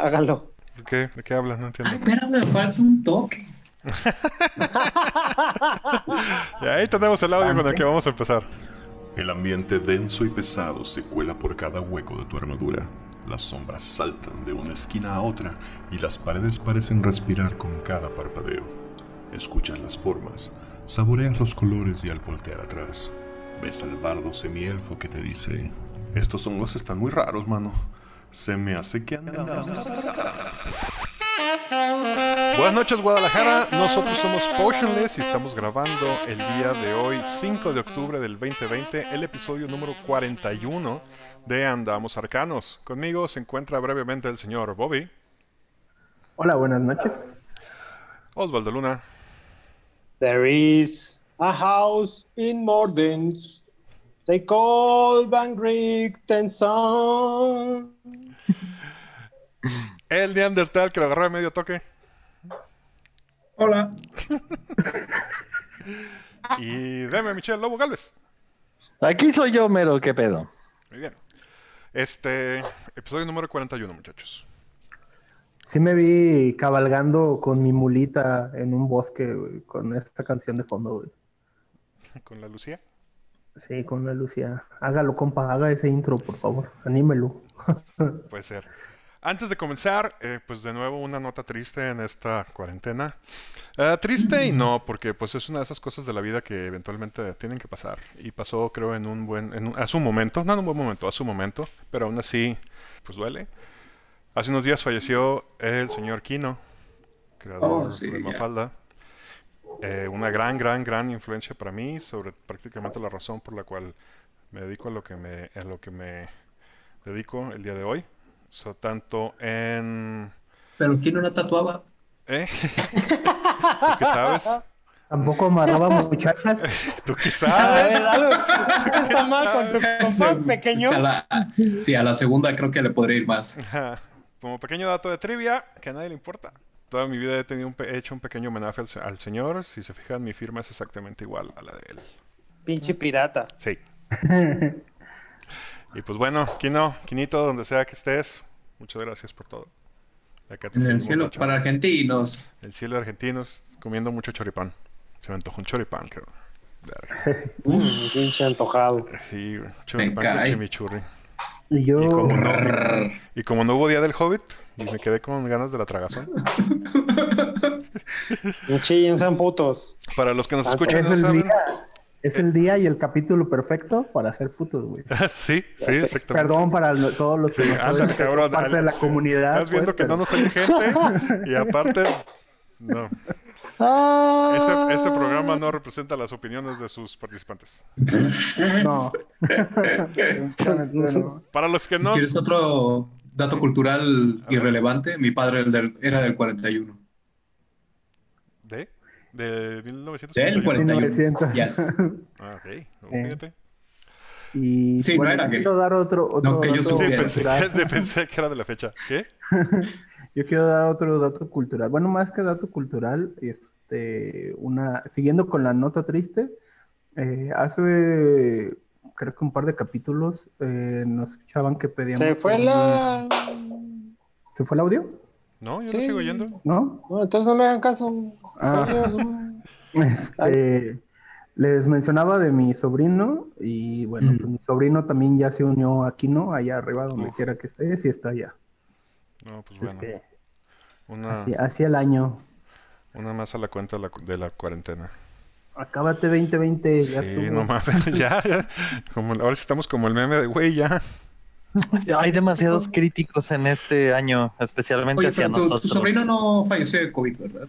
Hágalo. ¿De qué, ¿De qué hablas? No entiendo. Ay, espérame, falta un toque. Y ahí tenemos el audio con el que vamos a empezar. El ambiente denso y pesado se cuela por cada hueco de tu armadura. Las sombras saltan de una esquina a otra y las paredes parecen respirar con cada parpadeo. Escuchas las formas, saboreas los colores y al voltear atrás, ves al bardo semielfo que te dice: Estos hongos están muy raros, mano. Se me hace que andamos. Buenas noches Guadalajara, nosotros somos Potionless y estamos grabando el día de hoy, 5 de octubre del 2020, el episodio número 41 de Andamos Arcanos. Conmigo se encuentra brevemente el señor Bobby, Hola, buenas noches. Osvaldo Luna, There is a house in Morden. They call Van Richtenson. el Neandertal que lo agarró de medio toque Hola. y Deme Michelle Lobo Galvez. Aquí soy yo, mero, qué pedo. Muy bien. Este episodio número 41, muchachos. Sí me vi cabalgando con mi mulita en un bosque, güey, con esta canción de fondo, güey. Con la Lucía. Sí, con la Lucía. Hágalo, compa, haga ese intro, por favor. Anímelo. Puede ser. Antes de comenzar, eh, pues de nuevo una nota triste en esta cuarentena. Eh, triste y no, porque pues es una de esas cosas de la vida que eventualmente tienen que pasar. Y pasó, creo, en un buen, en un- a su momento, no en un buen momento, a su momento, pero aún así, pues duele. Hace unos días falleció el señor Kino, creador Oh, sí, de. Mafalda. Eh, una gran, gran, gran influencia para mí sobre prácticamente la razón por la cual me dedico a lo que me, a lo que me dedico el día de hoy. So, tanto en... Pero ¿quién no la tatuaba? ¿Eh? ¿Tú qué sabes? Tampoco amarraba muchachas. ¿Tú qué A sabes? ver, algo ¿qué está mal con tu compa pequeño. A la- sí, a la segunda creo que le podría ir más. Como pequeño dato de trivia, que a nadie le importa. Toda mi vida he, tenido un pe- he hecho un pequeño homenaje al, se- al señor. Si se fijan, mi firma es exactamente igual a la de él. Pinche pirata. Sí. y pues bueno, Kino, Quinito, donde sea que estés, muchas gracias por todo. Acá te En el cielo para argentinos. El cielo de argentinos comiendo mucho choripán. Se me antojó un choripán, creo. Mm, pinche antojado. Sí. Choripán con chimichurri. Y yo, Y como no, y como no hubo día del Hobbit, y me quedé con ganas de la tragazón. No chillen, sean putos. Para los que nos Ah, escuchan no el saben. día, es el día y el capítulo perfecto para ser putos, güey. sí, sí, exactamente. Perdón para lo- todos los que Sí, no saben ándale, cabrón. parte de la sí. comunidad. Estás viendo pues, que no nos oye gente. Y aparte, no. Ah. Este, este programa no representa las opiniones de sus participantes. No. Para los que no. ¿Quieres otro dato cultural irrelevante? Mi padre era del 41. ¿De? ¿De 1951? Del 41. 1900. Yes. Ah, ok. No, Eh. fíjate. Y Sí, no bueno, era yo gay. quiero dar otro, otro No, que yo Sí, supiera. pensé, que- pensé que era de la fecha. ¿Qué? Yo quiero dar otro dato cultural. Bueno, más que dato cultural, este, una, siguiendo con la nota triste, eh, hace creo que un par de capítulos eh, nos escuchaban que pedíamos. Se fue la. ¿Se fue el audio? No, yo Sí. lo sigo oyendo. ¿No? No, entonces no le hagan caso. Ah. Este, les mencionaba de mi sobrino y bueno, Mm. pues mi sobrino también ya se unió aquí, ¿no? Allá arriba, donde Uf. quiera que esté, sí está allá. No, pues Es bueno. que Una, así, así el año. una más a la cuenta de la, de la cuarentena. Acábate 2020, ya Sí, no mames, ya, ya. Como, ahora sí estamos como el meme de güey, ya. Hay demasiados críticos en este año, especialmente Oye, hacia pero tu, tu nosotros. sobrino no falleció de COVID, ¿verdad?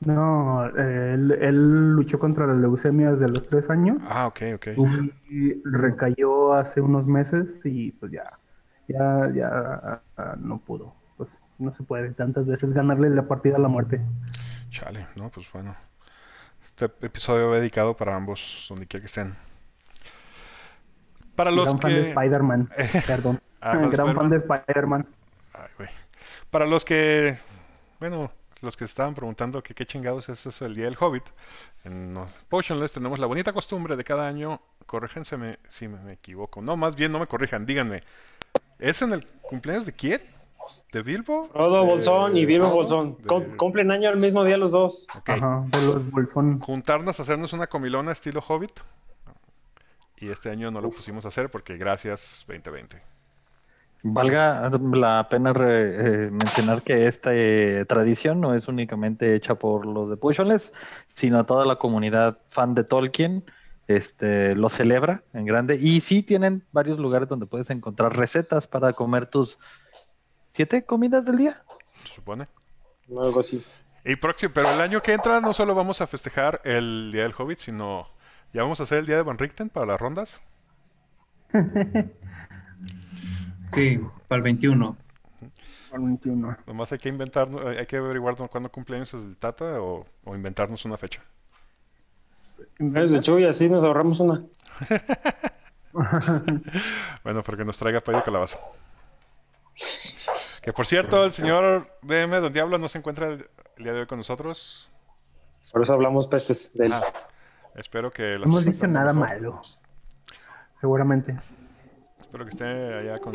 No, él, él luchó contra la leucemia desde los tres años Ah, ok, ok. y recayó hace unos meses y pues ya, ya, ya no pudo. Pues no se puede tantas veces ganarle la partida a la muerte. Chale, no, pues bueno. Este episodio dedicado para ambos, donde quiera que estén. Para los Gran fan de. Spider-Man, perdón. Ah, Gran fan de Spider-Man. Ay, güey. Para los que, bueno, los que estaban preguntando que qué chingados es eso el Día del Hobbit, en los Potionless tenemos la bonita costumbre de cada año, corríjense si me equivoco, no, más bien no me corrijan, díganme, ¿es en el cumpleaños de quién? ¿De Bilbo? Frodo De- Bolsón y Bilbo Frodo, Bolsón. de- Com- cumplen año el mismo día los dos. Ajá, de los Bolsón. Juntarnos a hacernos una comilona estilo Hobbit. Y este año no lo pusimos a hacer porque gracias 2020. Valga la pena re- eh, mencionar que esta eh, tradición no es únicamente hecha por los de Pujoles, sino toda la comunidad fan de Tolkien este, lo celebra en grande. Y sí tienen varios lugares donde puedes encontrar recetas para comer tus siete comidas del día. Se supone. Algo así. Y próximo, pero el año que entra no solo vamos a festejar el Día del Hobbit, sino ya vamos a hacer el Día de Van Richten para las rondas. Sí, para el 21. al 21. Nomás hay que inventar, hay que averiguar cuándo cumpleaños es el Tata o, o inventarnos una fecha. Es de Chuy, así nos ahorramos una. Bueno, porque nos traiga pollo calabaza. Que por cierto, el señor DM, Don Diablo, no se encuentra el, el día de hoy con nosotros. Por eso hablamos pestes de él. Ah, espero que... No hemos dicho nada mejor. malo. Seguramente. Espero que esté allá con...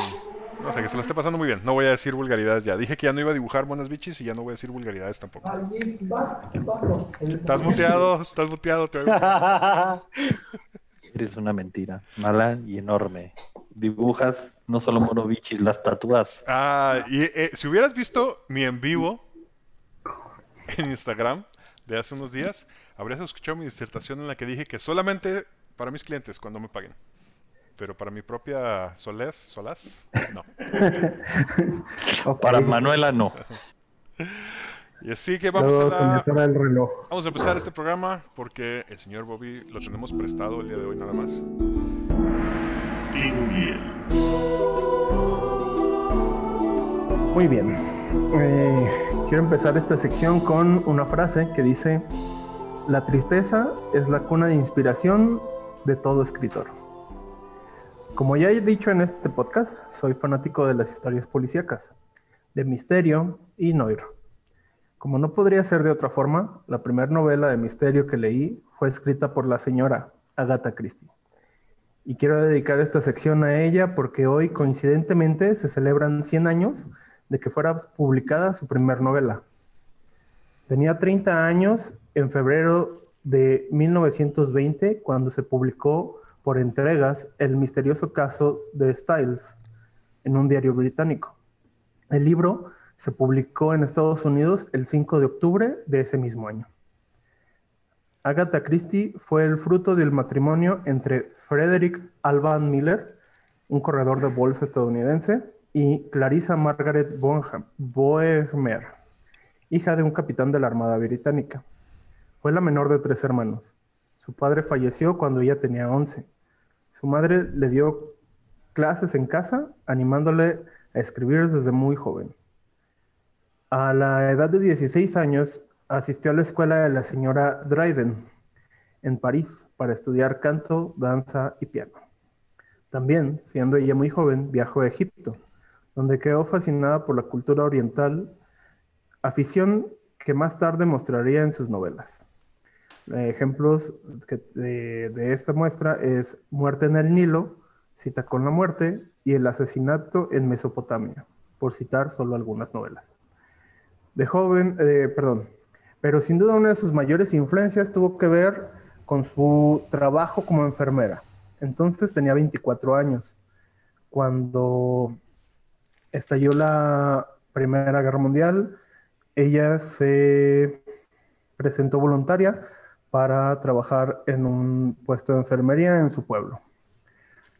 No sé, que se lo esté pasando muy bien. No voy a decir vulgaridades ya. Dije que ya no iba a dibujar monas bichis y ya no voy a decir vulgaridades tampoco. Estás muteado, estás muteado. Te oigo. Eres una mentira, mala y enorme. Dibujas no solo monobichis, las tatúas. Ah, y eh, si hubieras visto mi en vivo en Instagram de hace unos días, habrías escuchado mi disertación en la que dije que solamente para mis clientes cuando me paguen. Pero para mi propia solez, solaz, no. Para Manuela no. Y así que vamos Luego a, se me la- atora el reloj. vamos a empezar este programa porque el señor Bobby lo tenemos prestado el día de hoy nada más. Tino Miel. Muy bien. Eh, quiero empezar esta sección con una frase que dice, la tristeza es la cuna de inspiración de todo escritor. Como ya he dicho en este podcast, soy fanático de las historias policíacas, de misterio y noir. Como no podría ser de otra forma, la primera novela de misterio que leí fue escrita por la señora Agatha Christie. Y quiero dedicar esta sección a ella porque hoy, coincidentemente, se celebran 100 años de que fuera publicada su primer novela. Tenía 30 años en febrero de 1920 cuando se publicó por entregas El misterioso caso de Styles en un diario británico. El libro se publicó en Estados Unidos el 5 de octubre de ese mismo año. Agatha Christie fue el fruto del matrimonio entre Frederick Alban Miller, un corredor de bolsa estadounidense, y Clarissa Margaret Bonham- Boehmer, hija de un capitán de la Armada Británica. Fue la menor de tres hermanos. Su padre falleció cuando ella tenía 11. Su madre le dio clases en casa, animándole a escribir desde muy joven. A la edad de 16 años, asistió a la escuela de la señora Dryden en París para estudiar canto, danza y piano. También, siendo ella muy joven, viajó a Egipto, donde quedó fascinada por la cultura oriental, afición que más tarde mostraría en sus novelas. Eh, Ejemplos de esta muestra es Muerte en el Nilo, Cita con la Muerte y El asesinato en Mesopotamia, por citar solo algunas novelas. De joven, eh, perdón, pero sin duda una de sus mayores influencias tuvo que ver con su trabajo como enfermera. Entonces tenía 24 años. Cuando estalló la Primera Guerra Mundial, ella se presentó voluntaria para trabajar en un puesto de enfermería en su pueblo.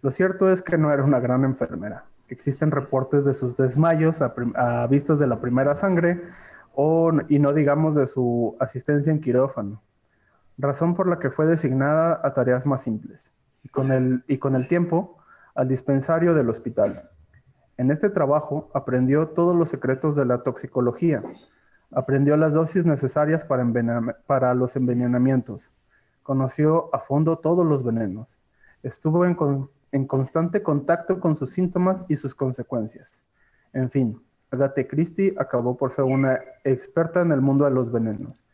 Lo cierto es que no era una gran enfermera. Existen reportes de sus desmayos a, vistas de la primera sangre y no digamos de su asistencia en quirófano, razón por la que fue designada a tareas más simples y con el, y con el tiempo al dispensario del hospital. En este trabajo aprendió todos los secretos de la toxicología, aprendió las dosis necesarias para, los envenenamientos, conoció a fondo todos los venenos, estuvo en constante contacto con sus síntomas y sus consecuencias. En fin, Agatha Christie acabó por ser una experta en el mundo de los venenos.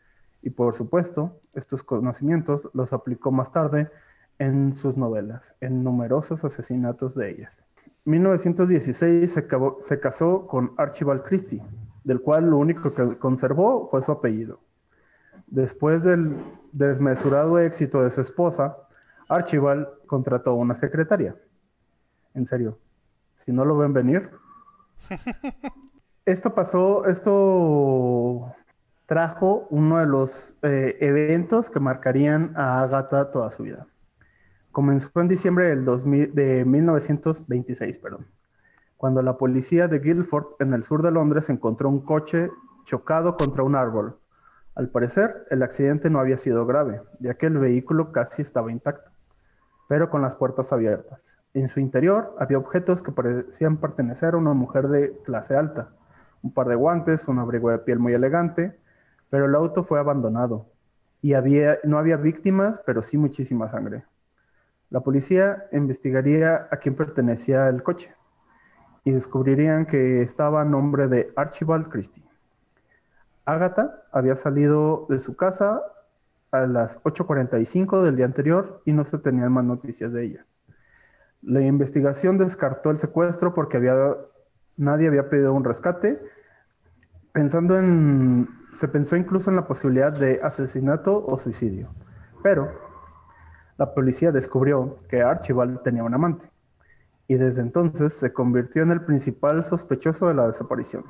Y por supuesto, estos conocimientos los aplicó más tarde en sus novelas, en numerosos asesinatos de ellas. 1916 se, casó con Archibald Christie, del cual lo único que conservó fue su apellido. Después del desmesurado éxito de su esposa, Archibald contrató una secretaria. En serio, si no lo ven venir. Esto pasó, esto trajo uno de los eh, eventos que marcarían a Agatha toda su vida. Comenzó en diciembre del 2000 de 1926, perdón, cuando la policía de Guildford, en el sur de Londres, encontró un coche chocado contra un árbol. Al parecer, el accidente no había sido grave, ya que el vehículo casi estaba intacto, pero con las puertas abiertas. En su interior había objetos que parecían pertenecer a una mujer de clase alta, un par de guantes, un abrigo de piel muy elegante, pero el auto fue abandonado y había, no había víctimas, pero sí muchísima sangre. La policía investigaría a quién pertenecía el coche y descubrirían que estaba a nombre de Archibald Christie. Agatha había salido de su casa a las 8.45 del día anterior y no se tenían más noticias de ella. La investigación descartó el secuestro porque había, nadie había pedido un rescate. Pensando en, se pensó incluso en la posibilidad de asesinato o suicidio. Pero la policía descubrió que Archibald tenía un amante y desde entonces se convirtió en el principal sospechoso de la desaparición.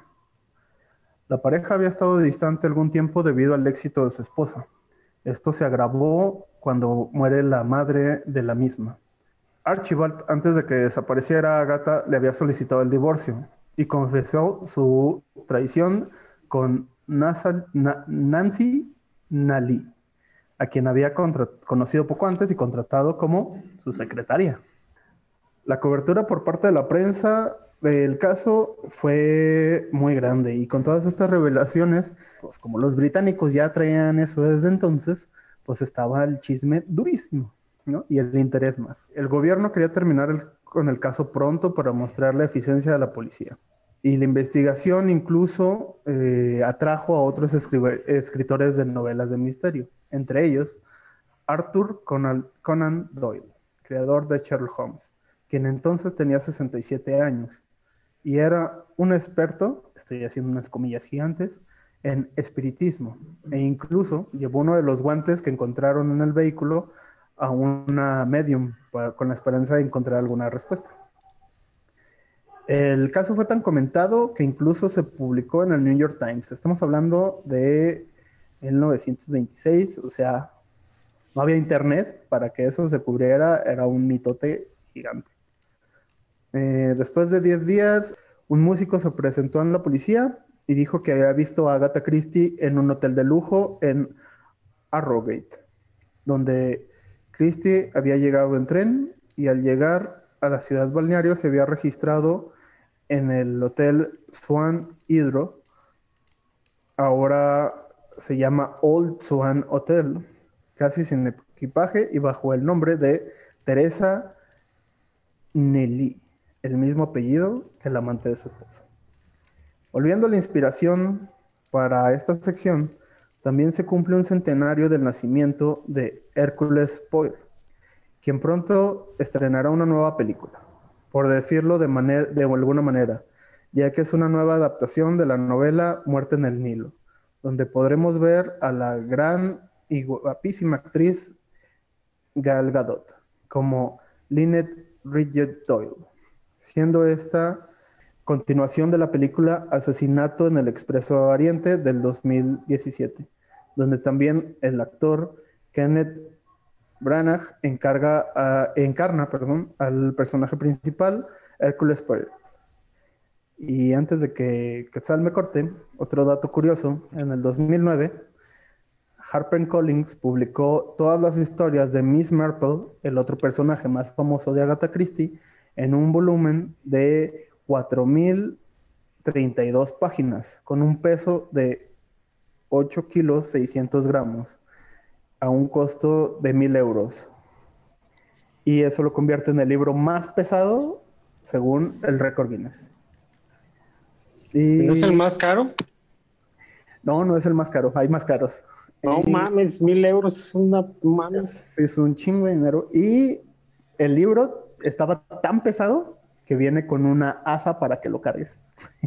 La pareja había estado distante algún tiempo debido al éxito de su esposa. Esto se agravó cuando muere la madre de la misma. Archibald, antes de que desapareciera Agatha, le había solicitado el divorcio y confesó su traición con Nasa- Na- Nancy Nally, a quien había conocido poco antes y contratado como su secretaria. La cobertura por parte de la prensa del caso fue muy grande y con todas estas revelaciones, pues como los británicos ya traían eso desde entonces, pues estaba el chisme durísimo, ¿no? Y el interés más. El gobierno quería terminar el- con el caso pronto para mostrar la eficiencia de la policía. Y la investigación incluso eh, atrajo a otros escritores de novelas de misterio, entre ellos Arthur Conan Doyle, creador de Sherlock Holmes, quien entonces tenía 67 años y era un experto, estoy haciendo unas comillas gigantes, en espiritismo e incluso llevó uno de los guantes que encontraron en el vehículo a una medium con la esperanza de encontrar alguna respuesta. El caso fue tan comentado que incluso se publicó en el New York Times. Estamos hablando de 1926, o sea, no había internet para que eso se cubriera, era un mitote gigante. Eh, después de 10 días, un músico se presentó en la policía y dijo que había visto a Agatha Christie en un hotel de lujo en Arrowgate, donde Christie había llegado en tren y al llegar a la ciudad balneario se había registrado en el hotel Swan Hydro, ahora se llama Old Swan Hotel, casi sin equipaje y bajo el nombre de Teresa Nelly, el mismo apellido que el amante de su esposo. Volviendo a la inspiración para esta sección, también se cumple un centenario del nacimiento de Hércules Poirot, quien pronto estrenará una nueva película, por decirlo de, de alguna manera, ya que es una nueva adaptación de la novela Muerte en el Nilo, donde podremos ver a la gran y guapísima actriz Gal Gadot como Lynette Bridget Doyle, siendo esta continuación de la película Asesinato en el Expreso Oriente del 2017, donde también el actor Kenneth Branagh encarna al personaje principal, Hércules Poirot. Y antes de que Quetzal me corte, otro dato curioso, en el 2009, HarperCollins publicó todas las historias de Miss Marple, el otro personaje más famoso de Agatha Christie, en un volumen de 4.032 páginas, con un peso de 8 kilos 600 gramos, a un costo de 1.000 euros. Y eso lo convierte en el libro más pesado según el récord Guinness. Y- ¿No es el más caro? No, no es el más caro, hay más caros. No Y- mames, mil euros es una mames. Es un chingo de dinero. Y el libro estaba tan pesado que viene con una asa para que lo cargues.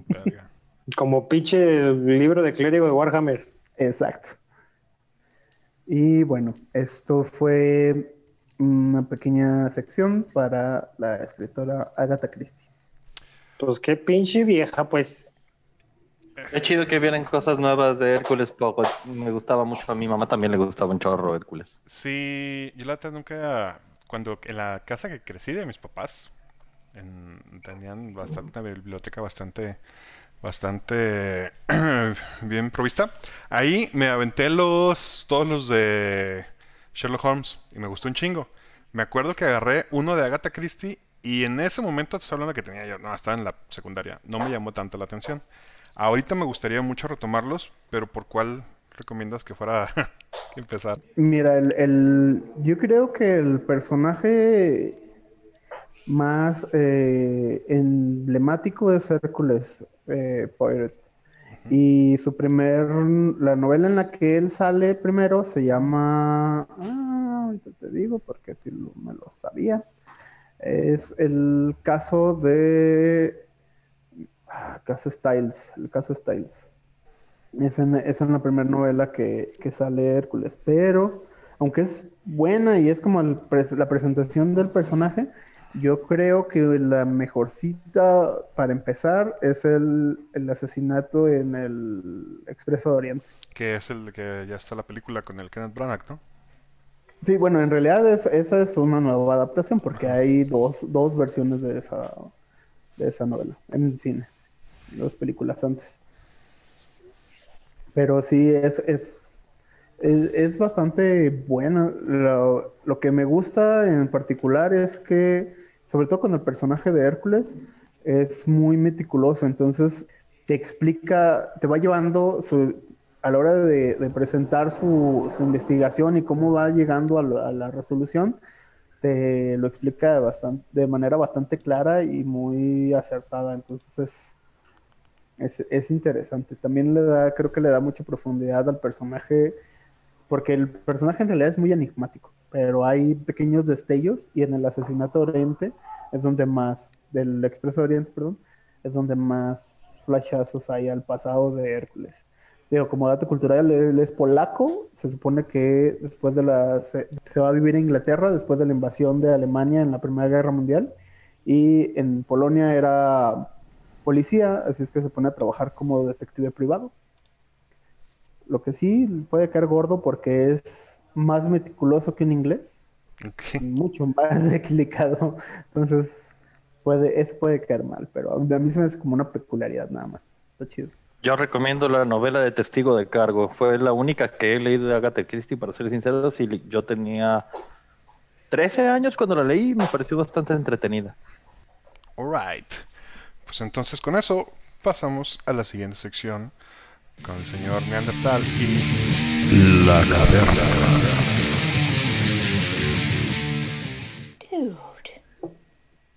Verga. Como pinche libro de clérigo de Warhammer. Exacto. Y bueno, esto fue una pequeña sección para la escritora Agatha Christie. Pues qué pinche vieja, pues. Es chido que vienen cosas nuevas de Hércules, poco. Me gustaba mucho, a mi mamá también le gustaba un chorro Hércules. Sí, yo la verdad nunca, cuando en la casa que crecí de mis papás, en- tenían bastante, una biblioteca bastante, bastante bien provista. Ahí me aventé los, todos los de Sherlock Holmes y me gustó un chingo. Me acuerdo que agarré uno de Agatha Christie y en ese momento, estoy hablando que tenía yo, no, estaba en la secundaria, no me llamó tanto la atención. Ahorita me gustaría mucho retomarlos, pero ¿por cuál recomiendas que fuera empezar? Mira, el- yo creo que el personaje más eh, emblemático es Hércules eh, Poirot. Y su primer, la novela en la que él sale primero se llama, ah, ahorita te digo porque si me lo sabía, es el caso de, ah, caso Styles, el caso Styles. Es en, es en la primera novela que, que sale Hércules, pero aunque es buena y es como el la presentación del personaje, yo creo que la mejor cita para empezar es el, el asesinato en el Expreso de Oriente. Que es el que ya está la película con el Kenneth Branagh, ¿no? Sí, bueno, en realidad es- esa es una nueva adaptación porque hay dos, dos versiones de esa, de esa novela en el cine, dos películas antes. Pero sí, es, es, es, es bastante buena. Lo, lo que me gusta en particular es que, sobre todo con el personaje de Hércules, es muy meticuloso. Entonces, te explica, te va llevando su- a la hora de, presentar su, su investigación y cómo va llegando a la, a la resolución, te lo explica de manera bastante clara y muy acertada. Entonces, es. Es, es interesante. También le da, creo que le da mucha profundidad al personaje, porque el personaje en realidad es muy enigmático, pero hay pequeños destellos y en el asesinato Oriente es donde más, del Expreso Oriente, perdón, es donde más flashazos hay al pasado de Hércules. Digo, como dato cultural, él es polaco, se supone que después de la, se, se va a vivir en Inglaterra después de la invasión de Alemania en la Primera Guerra Mundial y en Polonia era policía, así es que se pone a trabajar como detective privado. Lo que sí puede caer gordo porque es más meticuloso que un inglés, mucho más delicado. Entonces, puede, eso puede caer mal, pero a mí se me hace como una peculiaridad nada más. Está chido. Yo recomiendo la novela de Testigo de Cargo. Fue la única que he leído de Agatha Christie, para ser sincero. Si yo tenía 13 años cuando la leí, me pareció bastante entretenida. Alright. Pues entonces con eso pasamos a la siguiente sección con el señor Neandertal y La caverna.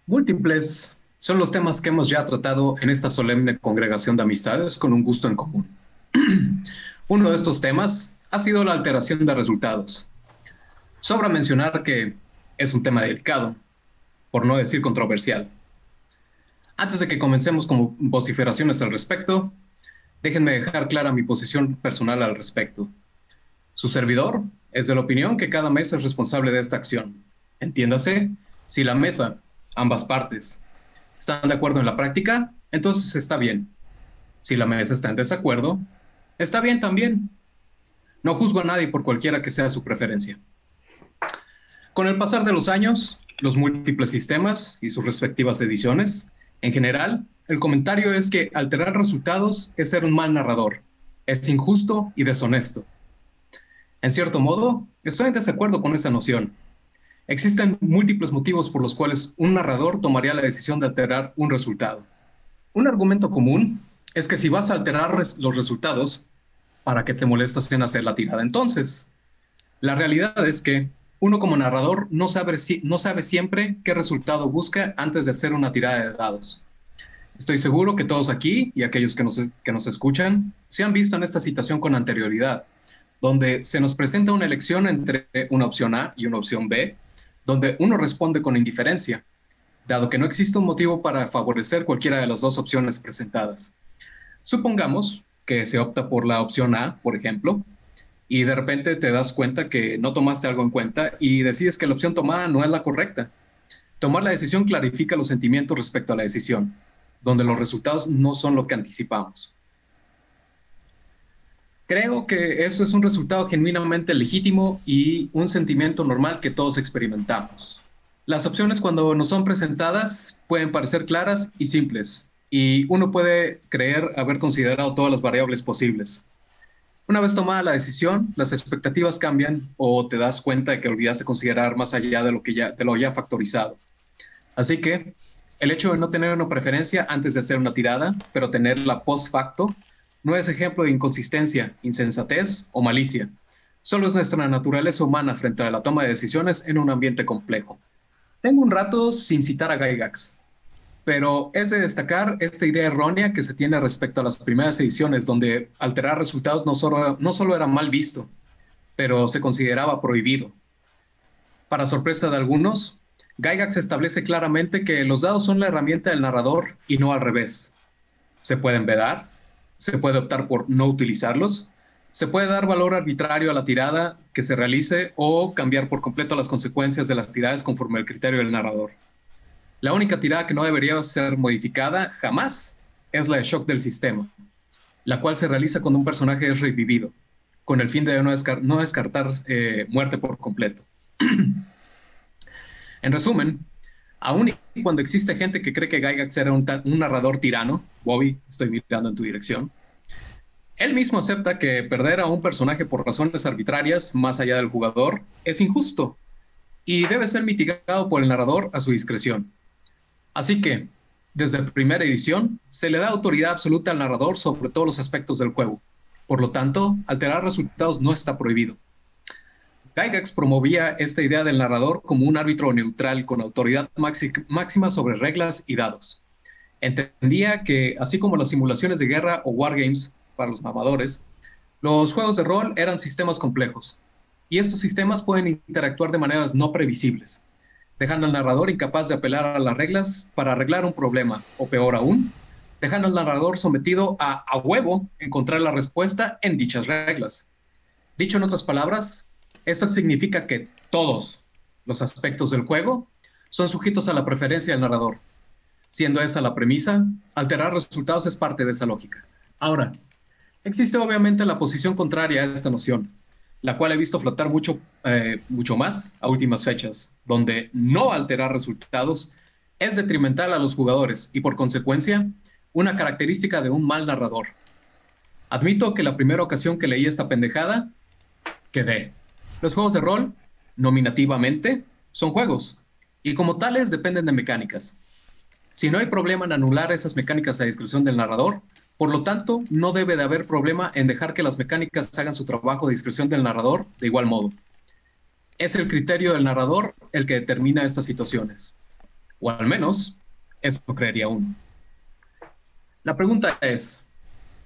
Múltiples son los temas que hemos ya tratado en esta solemne congregación de amistades con un gusto en común. Uno de estos temas ha sido la alteración de resultados. Sobra mencionar que es un tema delicado, por no decir controversial. Antes de que comencemos con vociferaciones al respecto, déjenme dejar clara mi posición personal al respecto. Su servidor es de la opinión que cada mesa es responsable de esta acción. Entiéndase, si la mesa, ambas partes, están de acuerdo en la práctica, entonces está bien. Si la mesa está en desacuerdo, está bien también. No juzgo a nadie por cualquiera que sea su preferencia. Con el pasar de los años, los múltiples sistemas y sus respectivas ediciones, en general, el comentario es que alterar resultados es ser un mal narrador, es injusto y deshonesto. En cierto modo, estoy en desacuerdo con esa noción. Existen múltiples motivos por los cuales un narrador tomaría la decisión de alterar un resultado. Un argumento común es que si vas a alterar los resultados, ¿para qué te molestas en hacer la tirada entonces? La realidad es que uno como narrador no sabe, si no sabe siempre qué resultado busca antes de hacer una tirada de dados. Estoy seguro que todos aquí y aquellos que nos, que nos escuchan se han visto en esta situación con anterioridad, donde se nos presenta una elección entre una opción A y una opción B, donde uno responde con indiferencia, dado que no existe un motivo para favorecer cualquiera de las dos opciones presentadas. Supongamos que se opta por la opción A, por ejemplo, y de repente te das cuenta que no tomaste algo en cuenta y decides que la opción tomada no es la correcta. Tomar la decisión clarifica los sentimientos respecto a la decisión, donde los resultados no son lo que anticipamos. Creo que eso es un resultado genuinamente legítimo y un sentimiento normal que todos experimentamos. Las opciones cuando nos son presentadas pueden parecer claras y simples, y uno puede creer haber considerado todas las variables posibles. Una vez tomada la decisión, las expectativas cambian o te das cuenta de que olvidaste considerar más allá de lo que ya te lo haya factorizado. Así que el hecho de no tener una preferencia antes de hacer una tirada, pero tenerla post facto, no es ejemplo de inconsistencia, insensatez o malicia. Solo es nuestra naturaleza humana frente a la toma de decisiones en un ambiente complejo. Tengo un rato sin citar a Gygax, pero es de destacar esta idea errónea que se tiene respecto a las primeras ediciones, donde alterar resultados no solo, no solo era mal visto, pero se consideraba prohibido. Para sorpresa de algunos, Gygax establece claramente que los dados son la herramienta del narrador y no al revés. Se pueden vedar, se puede optar por no utilizarlos, se puede dar valor arbitrario a la tirada que se realice o cambiar por completo las consecuencias de las tiradas conforme al criterio del narrador. La única tirada que no debería ser modificada jamás es la de shock del sistema, la cual se realiza cuando un personaje es revivido, con el fin de no, descartar eh, muerte por completo. en resumen, aún cuando existe gente que cree que Gygax era un, un narrador tirano, Bobby, estoy mirando en tu dirección, él mismo acepta que perder a un personaje por razones arbitrarias, más allá del jugador, es injusto y debe ser mitigado por el narrador a su discreción. Así que, desde primera edición, se le da autoridad absoluta al narrador sobre todos los aspectos del juego. Por lo tanto, alterar resultados no está prohibido. Gygax promovía esta idea del narrador como un árbitro neutral con autoridad máxima sobre reglas y dados. Entendía que, así como las simulaciones de guerra o wargames para los mamadores, los juegos de rol eran sistemas complejos, y estos sistemas pueden interactuar de maneras no previsibles dejando al narrador incapaz de apelar a las reglas para arreglar un problema, o peor aún, dejando al narrador sometido a a huevo encontrar la respuesta en dichas reglas. Dicho en otras palabras, esto significa que todos los aspectos del juego son sujetos a la preferencia del narrador. Siendo esa la premisa, alterar resultados es parte de esa lógica. Ahora, existe obviamente la posición contraria a esta noción, la cual he visto flotar mucho, eh, mucho más a últimas fechas, donde no alterar resultados es detrimental a los jugadores y por consecuencia una característica de un mal narrador. Admito que la primera ocasión que leí esta pendejada, quedé. Los juegos de rol, nominativamente, son juegos y como tales dependen de mecánicas. Si no hay problema en anular esas mecánicas a discreción del narrador, por lo tanto, no debe de haber problema en dejar que las mecánicas hagan su trabajo de discreción del narrador de igual modo. Es el criterio del narrador el que determina estas situaciones. O al menos, eso creería uno. La pregunta es,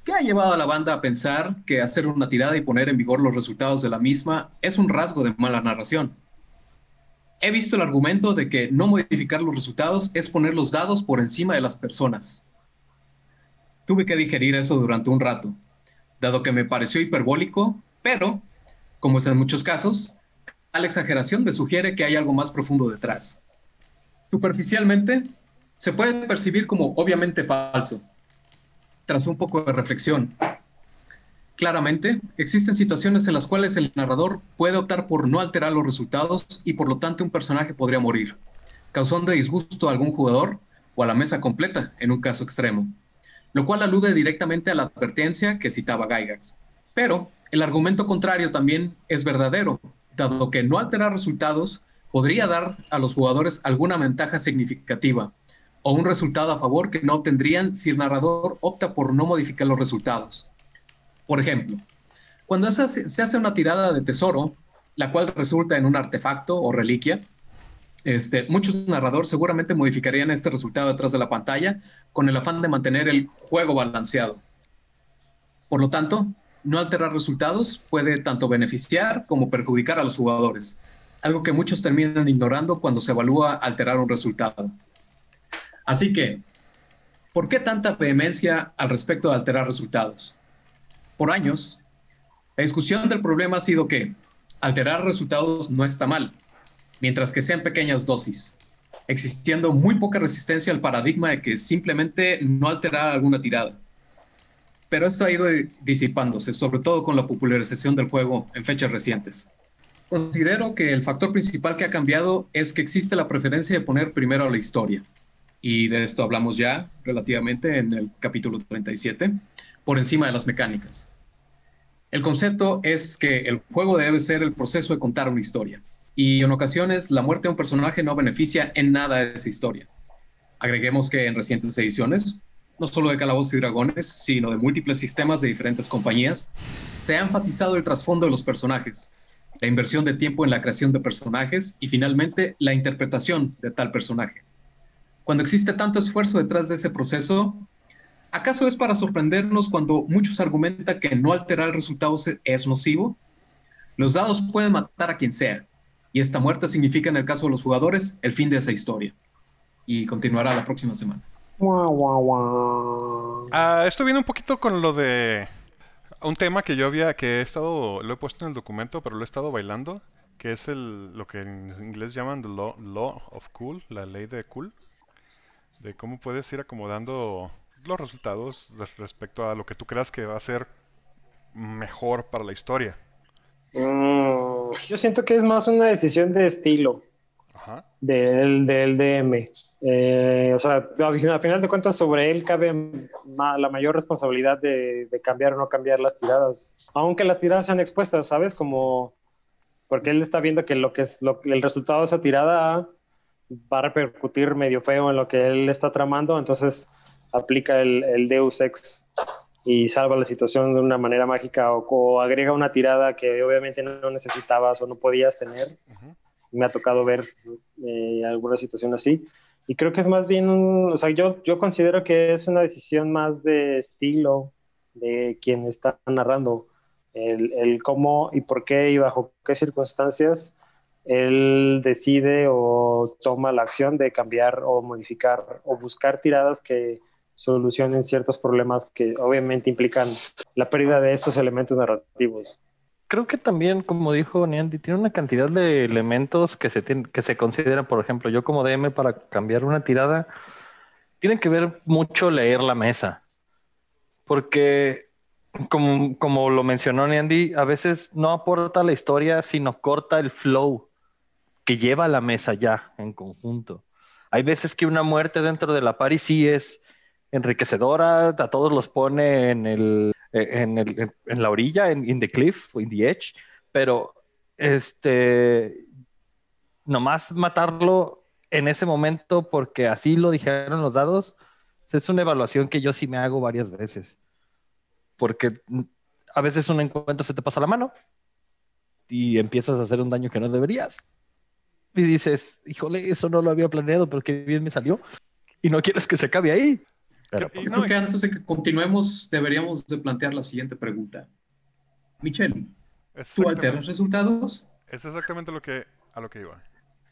¿qué ha llevado a la banda a pensar que hacer una tirada y poner en vigor los resultados de la misma es un rasgo de mala narración? He visto el argumento de que no modificar los resultados es poner los dados por encima de las personas tuve que digerir eso durante un rato, dado que me pareció hiperbólico, pero, como es en muchos casos, la exageración me sugiere que hay algo más profundo detrás. Superficialmente, se puede percibir como obviamente falso. Tras un poco de reflexión, claramente existen situaciones en las cuales el narrador puede optar por no alterar los resultados y por lo tanto un personaje podría morir, causando disgusto a algún jugador o a la mesa completa en un caso extremo lo cual alude directamente a la advertencia que citaba Gygax. Pero el argumento contrario también es verdadero, dado que no alterar resultados podría dar a los jugadores alguna ventaja significativa o un resultado a favor que no obtendrían si el narrador opta por no modificar los resultados. Por ejemplo, cuando se hace una tirada de tesoro, la cual resulta en un artefacto o reliquia, este, muchos narradores seguramente modificarían este resultado detrás de la pantalla con el afán de mantener el juego balanceado. Por lo tanto, no alterar resultados puede tanto beneficiar como perjudicar a los jugadores, algo que muchos terminan ignorando cuando se evalúa alterar un resultado. Así que, ¿por qué tanta vehemencia al respecto de alterar resultados? Por años, la discusión del problema ha sido que alterar resultados no está mal, mientras que sean pequeñas dosis, existiendo muy poca resistencia al paradigma de que simplemente no alterar alguna tirada. Pero esto ha ido disipándose, sobre todo con la popularización del juego en fechas recientes. Considero que el factor principal que ha cambiado es que existe la preferencia de poner primero la historia. Y de esto hablamos ya relativamente en el capítulo 37, por encima de las mecánicas. El concepto es que el juego debe ser el proceso de contar una historia. Y en ocasiones la muerte de un personaje no beneficia en nada de esa historia. Agreguemos que en recientes ediciones, no solo de Calabozos y Dragones, sino de múltiples sistemas de diferentes compañías, se ha enfatizado el trasfondo de los personajes, la inversión de tiempo en la creación de personajes y finalmente la interpretación de tal personaje. Cuando existe tanto esfuerzo detrás de ese proceso, ¿acaso es para sorprendernos cuando muchos argumentan que no alterar el resultado es nocivo? Los dados pueden matar a quien sea, y esta muerte significa en el caso de los jugadores el fin de esa historia. Y continuará la próxima semana. Ah, esto viene un poquito con lo de un tema que yo había, que he estado, lo he puesto en el documento, pero lo he estado bailando, que es el, lo que en inglés llaman the law, of cool, la ley de cool, de cómo puedes ir acomodando los resultados respecto a lo que tú creas que va a ser mejor para la historia. Mm, yo siento que es más una decisión de estilo Del, del DM. Eh, o sea, al final de cuentas sobre él cabe la mayor responsabilidad de, cambiar o no cambiar las tiradas, aunque las tiradas sean expuestas, ¿sabes? Como porque él está viendo que lo que es el resultado de esa tirada va a repercutir medio feo en lo que él está tramando, entonces aplica el, Deus Ex y salva la situación de una manera mágica o, agrega una tirada que obviamente no necesitabas o no podías tener. Me ha tocado ver eh, alguna situación así. Y creo que es más bien un, o sea, yo, yo considero que es una decisión más de estilo de quien está narrando, el, el cómo y por qué y bajo qué circunstancias él decide o toma la acción de cambiar o modificar o buscar tiradas que solucionen ciertos problemas que obviamente implican la pérdida de estos elementos narrativos creo que también, como dijo Niandy, tiene una cantidad de elementos que se, que se consideran, por ejemplo, yo como DM para cambiar una tirada, tiene que ver mucho leer la mesa. Porque, como, como lo mencionó Niandy, a veces no aporta la historia, sino corta el flow que lleva la mesa ya en conjunto. Hay veces que una muerte dentro de la party sí es enriquecedora, a todos los pone en el eh, en, el, en, la orilla, en in the cliff, in the edge, pero este, nomás matarlo en ese momento porque así lo dijeron los dados, es una evaluación que yo sí me hago varias veces. Porque a veces un encuentro se te pasa la mano y empiezas a hacer un daño que no deberías. Y dices, híjole, eso no lo había planeado, pero qué bien me salió. Y no quieres que se acabe ahí. Yo creo que antes de que continuemos, deberíamos de plantear la siguiente pregunta. Michelle, ¿tú alteras resultados? Es exactamente lo que, a lo que iba.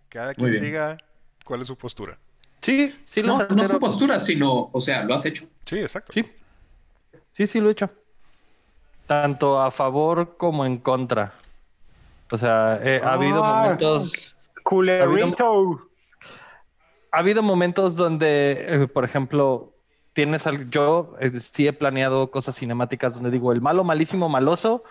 Cada quien diga cuál es su postura. Sí, sí lo No, no su postura, sino, o sea, ¿lo has hecho? Sí, exacto. Sí, sí, sí lo he hecho. Tanto a favor como en contra. O sea, eh, ha habido ah, momentos... Culerito. Ha habido, momentos donde, eh, por ejemplo, tienes al, yo eh, sí he planeado cosas cinemáticas donde digo el malo, malísimo, maloso,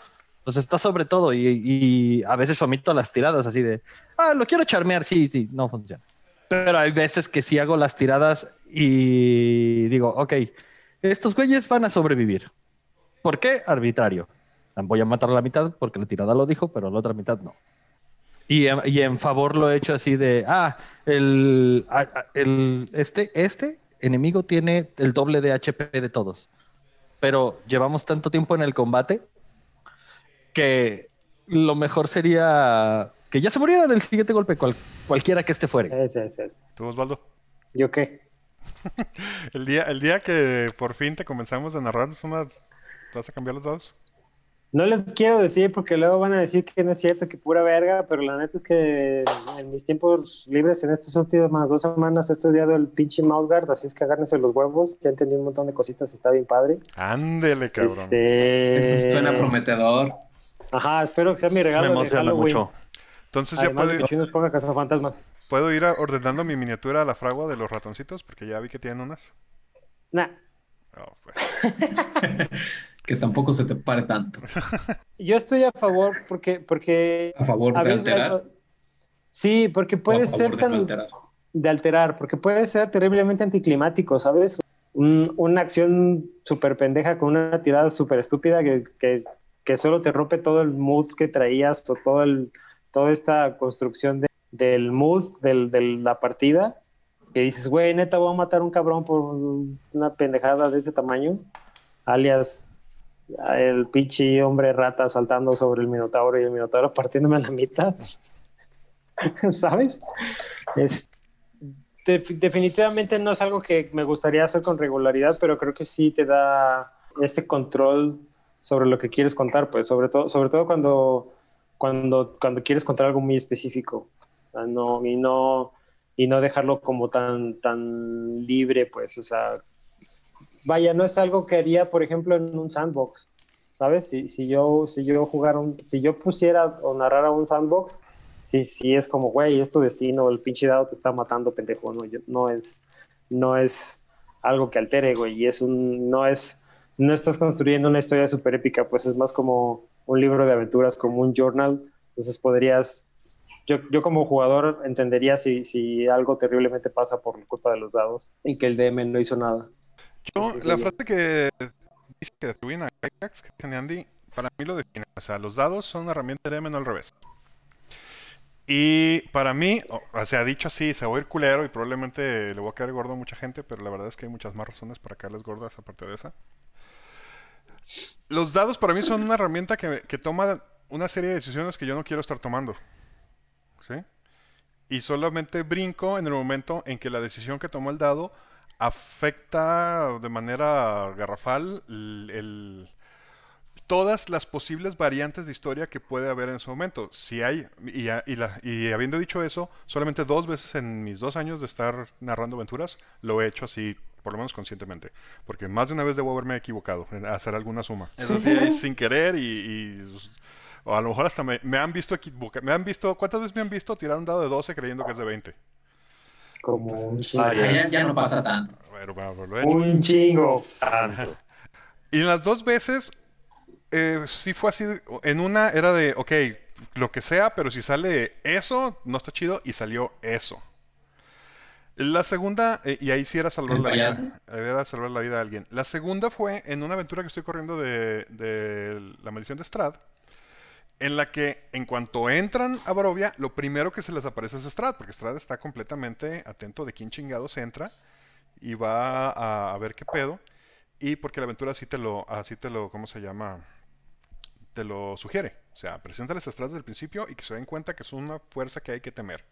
pues está sobre todo y, a veces omito las tiradas así de, ah, lo quiero charmear, sí, sí, no funciona. Pero hay veces que sí hago las tiradas y digo, ok, estos güeyes van a sobrevivir. ¿Por qué? Arbitrario. Voy a matar a la mitad porque la tirada lo dijo, pero la otra mitad no. Y, y en favor lo he hecho así de, ah, el, el este, este enemigo tiene el doble de HP de todos. Pero llevamos tanto tiempo en el combate que lo mejor sería que ya se muriera del siguiente golpe, cualquiera que esté fuera. ¿Tú, Osvaldo? ¿Yo qué? el, día, el día que por fin te comenzamos a narrar, ¿vas a cambiar los dados? No les quiero decir porque luego van a decir que no es cierto, que pura verga, pero la neta es que en mis tiempos libres en estas últimas dos semanas he estudiado el pinche mouse guard, así es que agárrense los huevos, ya entendí un montón de cositas, está bien padre. Ándele, cabrón. Este... Eso suena prometedor. Ajá, espero que sea mi regalo. Me emociona mucho. Entonces ya puedo, fantasmas. ¿puedo ir ordenando mi miniatura a la fragua de los ratoncitos? Porque ya vi que tienen unas. Nah. Oh, pues. que tampoco se te pare tanto. Yo estoy a favor porque... porque a favor de alterar. Sí, porque puede ser tan... Alterar. De alterar, porque puede ser terriblemente anticlimático, ¿sabes? una acción súper pendeja con una tirada súper estúpida que, que, que, solo te rompe todo el mood que traías o todo el, toda esta construcción de, del mood del, de la partida. Que dices, güey, neta, voy a matar a un cabrón por una pendejada de ese tamaño. Alias, el pinche hombre rata saltando sobre el minotauro y el minotauro partiéndome a la mitad. ¿Sabes? Es, definitivamente no es algo que me gustaría hacer con regularidad, pero creo que sí te da este control sobre lo que quieres contar, pues sobre todo, sobre todo cuando, cuando, cuando quieres contar algo muy específico. No, y no y no dejarlo como tan tan libre, pues, o sea, vaya, no es algo que haría, por ejemplo, en un sandbox. ¿sabes? Si, si, yo, si yo jugara un, si yo pusiera o narrara un sandbox, sí, sí es como, güey, es tu destino, el pinche dado te está matando, pendejo, no, es, no es algo que altere, güey, y es un, no es, no estás construyendo una historia súper épica, pues es más como un libro de aventuras, como un journal, entonces podrías, yo, yo como jugador entendería si, si algo terriblemente pasa por culpa de los dados y que el DM no hizo nada. Yo, la frase que dice que detuvieron a que tiene Andy, para mí lo define. O sea, los dados son una herramienta de M, no al revés. Y para mí, o sea, dicho así, se va a ir culero y probablemente le voy a caer gordo a mucha gente, pero la verdad es que hay muchas más razones para caerles gordas aparte de esa. Los dados para mí son una herramienta que, que toma una serie de decisiones que yo no quiero estar tomando. ¿Sí? Y solamente brinco en el momento en que la decisión que tomó el dado afecta de manera garrafal el, todas las posibles variantes de historia que puede haber en ese momento. Si hay, y, y, habiendo dicho eso, solamente dos veces en mis dos años de estar narrando aventuras lo he hecho así, por lo menos conscientemente. Porque más de una vez debo haberme equivocado en hacer alguna suma. Eso sí, sin querer y, o a lo mejor hasta me, han visto me han visto, ¿cuántas veces me han visto tirar un dado de 12 creyendo que es de 20? Como un chingo. ya, no pasa tanto. un chingo. y en las dos veces, eh, sí fue así. En una era de, ok, lo que sea, pero si sale eso, no está chido, y salió eso. La segunda, eh, y ahí sí era salvar la vida. Era salvar la vida de alguien. La segunda fue en una aventura que estoy corriendo de, de La Maldición de Strad en la que en cuanto entran a Barovia, lo primero que se les aparece es Strad, porque Strad está completamente atento de quién chingados entra y va a, ver qué pedo. Y porque la aventura así te lo, así te lo, ¿cómo se llama? Te lo sugiere. O sea, preséntales a Strad desde el principio y que se den cuenta que es una fuerza que hay que temer.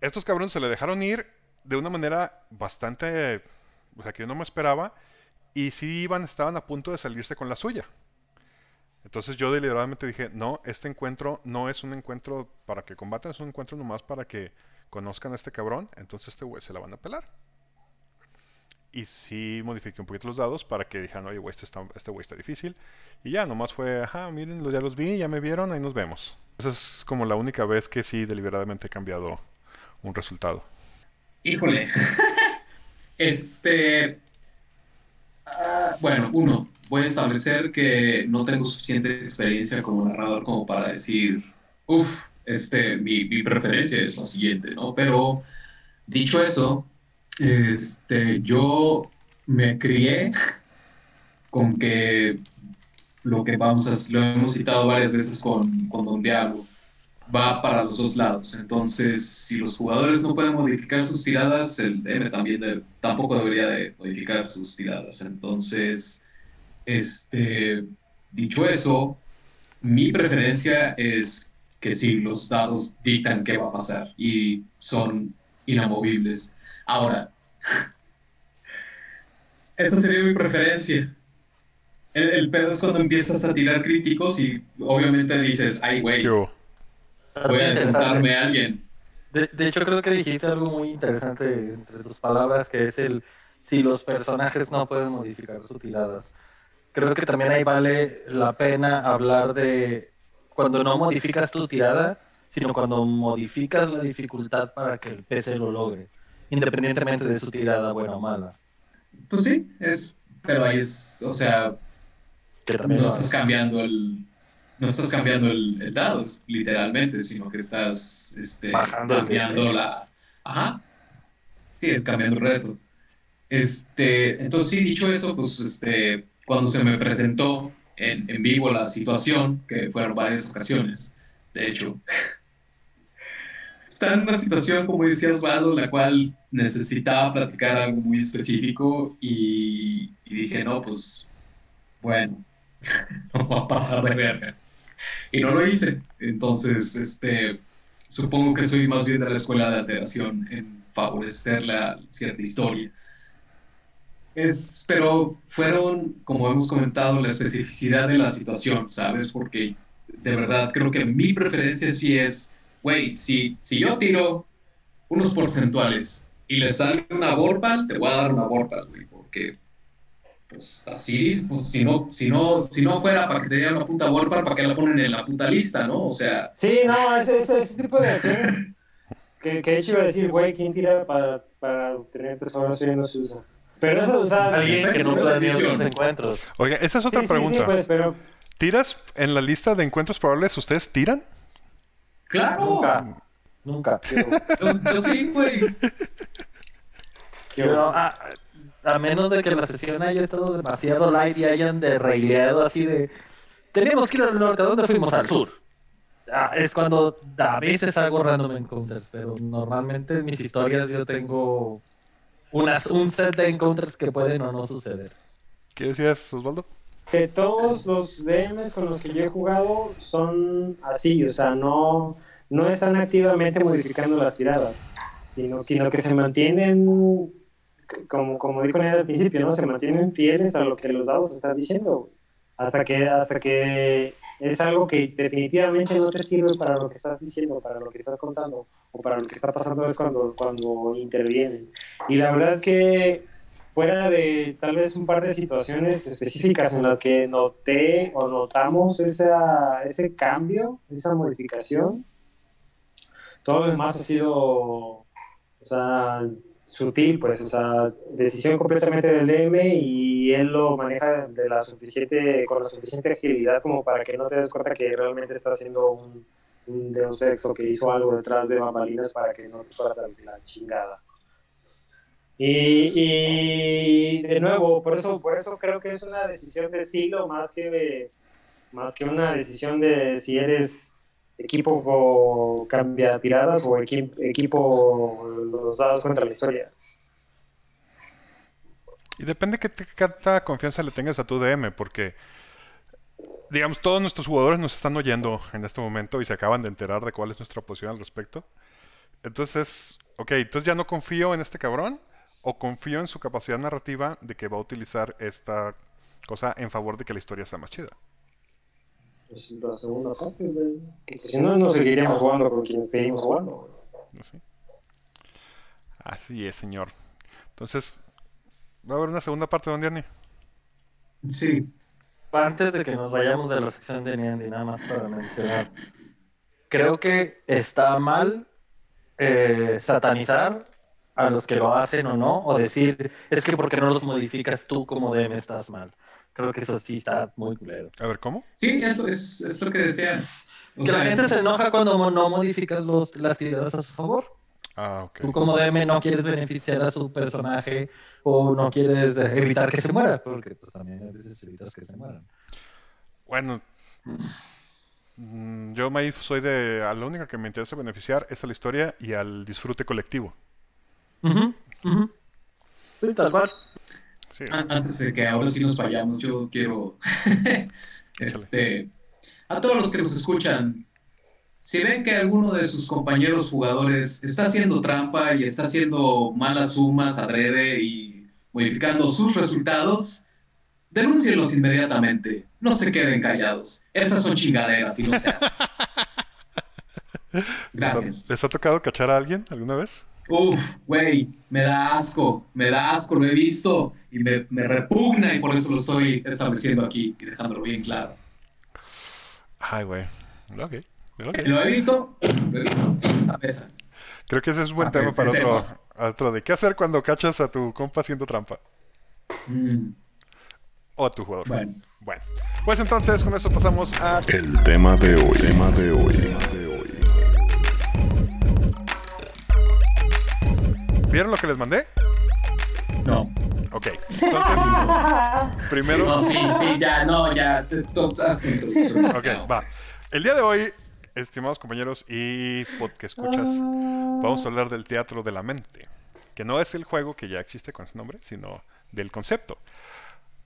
Estos cabrones se le dejaron ir de una manera bastante, o sea, que yo no me esperaba. Y sí iban, estaban a punto de salirse con la suya. Entonces yo deliberadamente dije, no, este encuentro no es un encuentro para que combatan, es un encuentro nomás para que conozcan a este cabrón, entonces este güey se la van a pelar. Y sí modifiqué un poquito los dados para que dijeran, oye, güey, este, este güey está difícil. Y ya, nomás fue, ajá, miren, ya los vi, ya me vieron, ahí nos vemos. Esa es como la única vez que sí deliberadamente he cambiado un resultado. Híjole. este... Ah, bueno, uno, voy a establecer que no tengo suficiente experiencia como narrador como para decir, uff, este, mi, preferencia es la siguiente, ¿no? Pero dicho eso, este, yo me crié con que lo que vamos a, lo hemos citado varias veces con, con Don Diablo, va para los dos lados. Entonces, si los jugadores no pueden modificar sus tiradas, el DM también tampoco debería de modificar sus tiradas. Entonces, este, dicho eso, mi preferencia es que si los dados dictan qué va a pasar y son inamovibles. Ahora, esa sería mi preferencia. El, pedo es cuando empiezas a tirar críticos y obviamente dices, ay, güey, voy a sentarme a alguien. De, de, hecho, creo que dijiste algo muy interesante entre tus palabras, que es el si los personajes no pueden modificar sus tiradas. Creo que también ahí vale la pena hablar de cuando no modificas tu tirada, sino cuando modificas la dificultad para que el PC lo logre, independientemente de su tirada buena o mala. Pues sí, es, pero ahí es, o sea, no estás cambiando el no estás cambiando el, dado, literalmente, sino que estás este, cambiando la... Ajá. Sí, cambiando el reto. Este, entonces, sí, dicho eso, pues este, cuando se me presentó en, en vivo la situación, que fueron varias ocasiones, de hecho, está en una situación, como decía Osvaldo, la cual necesitaba platicar algo muy específico y, y dije, no, pues, bueno, no va a pasar de verga. Y no lo hice. Entonces, este, supongo que soy más bien de la escuela de alteración en favorecer la cierta historia. Es, pero fueron, como hemos comentado, la especificidad de la situación, ¿sabes? Porque de verdad creo que mi preferencia sí es, güey, si, si yo tiro unos porcentuales y le sale una Vorpal, te voy a dar una Vorpal, güey, porque pues así, pues si no, si no, si no fuera para que te dieran una puta Warpar, ¿para qué la ponen en la puta lista, no? O sea. Sí, no, ese, ese, tipo de acción que, que de hecho iba a decir, güey, ¿quién tira para, para obtener tesoros y no se usa? Pero eso, o sea, alguien que no planea los encuentros. Oiga, esa es otra pregunta. Sí, pues, pero... ¿Tiras en la lista de encuentros probables? ¿Ustedes tiran? ¡Claro! Nunca. Nunca. Yo, sí, güey. Yo, ah, a menos de que la sesión haya estado demasiado light y hayan derraileado así de tenemos que ir al norte, ¿a dónde fuimos? Al sur. Ah, es cuando a veces hago random encounters, pero normalmente en mis historias yo tengo unas, un set de encounters que pueden o no suceder. ¿Qué decías, Osvaldo? Que todos los DMs con los que yo he jugado son así, o sea, no, no están activamente modificando las tiradas, sino, sino que se mantienen como, como dijo al principio, ¿no? Se mantienen fieles a lo que los dados están diciendo, hasta que, hasta que es algo que definitivamente no te sirve para lo que estás diciendo, para lo que estás contando, o para lo que está pasando es cuando, cuando intervienen. Y la verdad es que fuera de tal vez un par de situaciones específicas en las que noté o notamos esa, ese cambio, esa modificación, todo lo demás ha sido, o sea, sutil, pues, o sea, decisión completamente del DM y él lo maneja de la suficiente, con la suficiente agilidad como para que no te des cuenta que realmente está haciendo un, un Deus Ex o que hizo algo detrás de bambalinas para que no te fueras a la chingada. Y, y, de nuevo, por eso, por eso creo que es una decisión de estilo más que, más que una decisión de si eres equipo cambia tiradas o equipo los dados contra la historia. Y depende que tanta confianza le tengas a tu DM, porque digamos, todos nuestros jugadores nos están oyendo en este momento y se acaban de enterar de cuál es nuestra posición al respecto. Entonces, ok, entonces ya no confío en este cabrón o confío en su capacidad narrativa de que va a utilizar esta cosa en favor de que la historia sea más chida pues, la segunda parte. si no, no seguiríamos jugando con quien seguimos jugando. Así es, señor. Entonces, ¿va a haber una segunda parte, don Diani? Sí. Antes de que nos vayamos de la sección de Niandi, nada más para mencionar. Creo que está mal eh, satanizar a los que lo hacen o no, o decir, es que porque no los modificas tú como DM estás mal. Creo que eso sí está muy culero. A ver, ¿cómo? Sí, eso es, es lo que decían. que la gente se enoja cuando no modificas los, las tiradas a su favor. Ah, ok. Tú como DM no quieres beneficiar a su personaje o no quieres evitar que se muera, porque pues también a veces evitas que se mueran. Bueno, mm, yo Maif soy de a la única que me interesa beneficiar es a la historia y al disfrute colectivo. Sí, tal cual. Antes de que ahora sí nos vayamos, yo quiero, este, a todos los que nos escuchan, si ven que alguno de sus compañeros jugadores está haciendo trampa y está haciendo malas sumas adrede y modificando sus resultados, denúncienlos inmediatamente. No se queden callados. Esas son chingaderas y no se hacen. Gracias. ¿Les ha tocado cachar a alguien alguna vez? Uf, güey, me da asco, me da asco, lo he visto y me, me, repugna y por eso lo estoy estableciendo aquí y dejándolo bien claro. Ay, güey. Ok. ¿Lo he visto? Creo que ese es un buen tema para otro, otro, de qué hacer cuando cachas a tu compa haciendo trampa. Mm. O a tu jugador. Bueno. bueno. Pues entonces con eso pasamos a... El tema de hoy. Tema de hoy. Tema de hoy. ¿Vieron lo que les mandé? No. Ok, entonces, primero... No, sí, sí, ya, no, ya, haz introducción. Ok, va. El día de hoy, estimados compañeros y podcast escuchas, vamos a hablar del teatro de la mente, que no es el juego que ya existe con ese nombre, sino del concepto.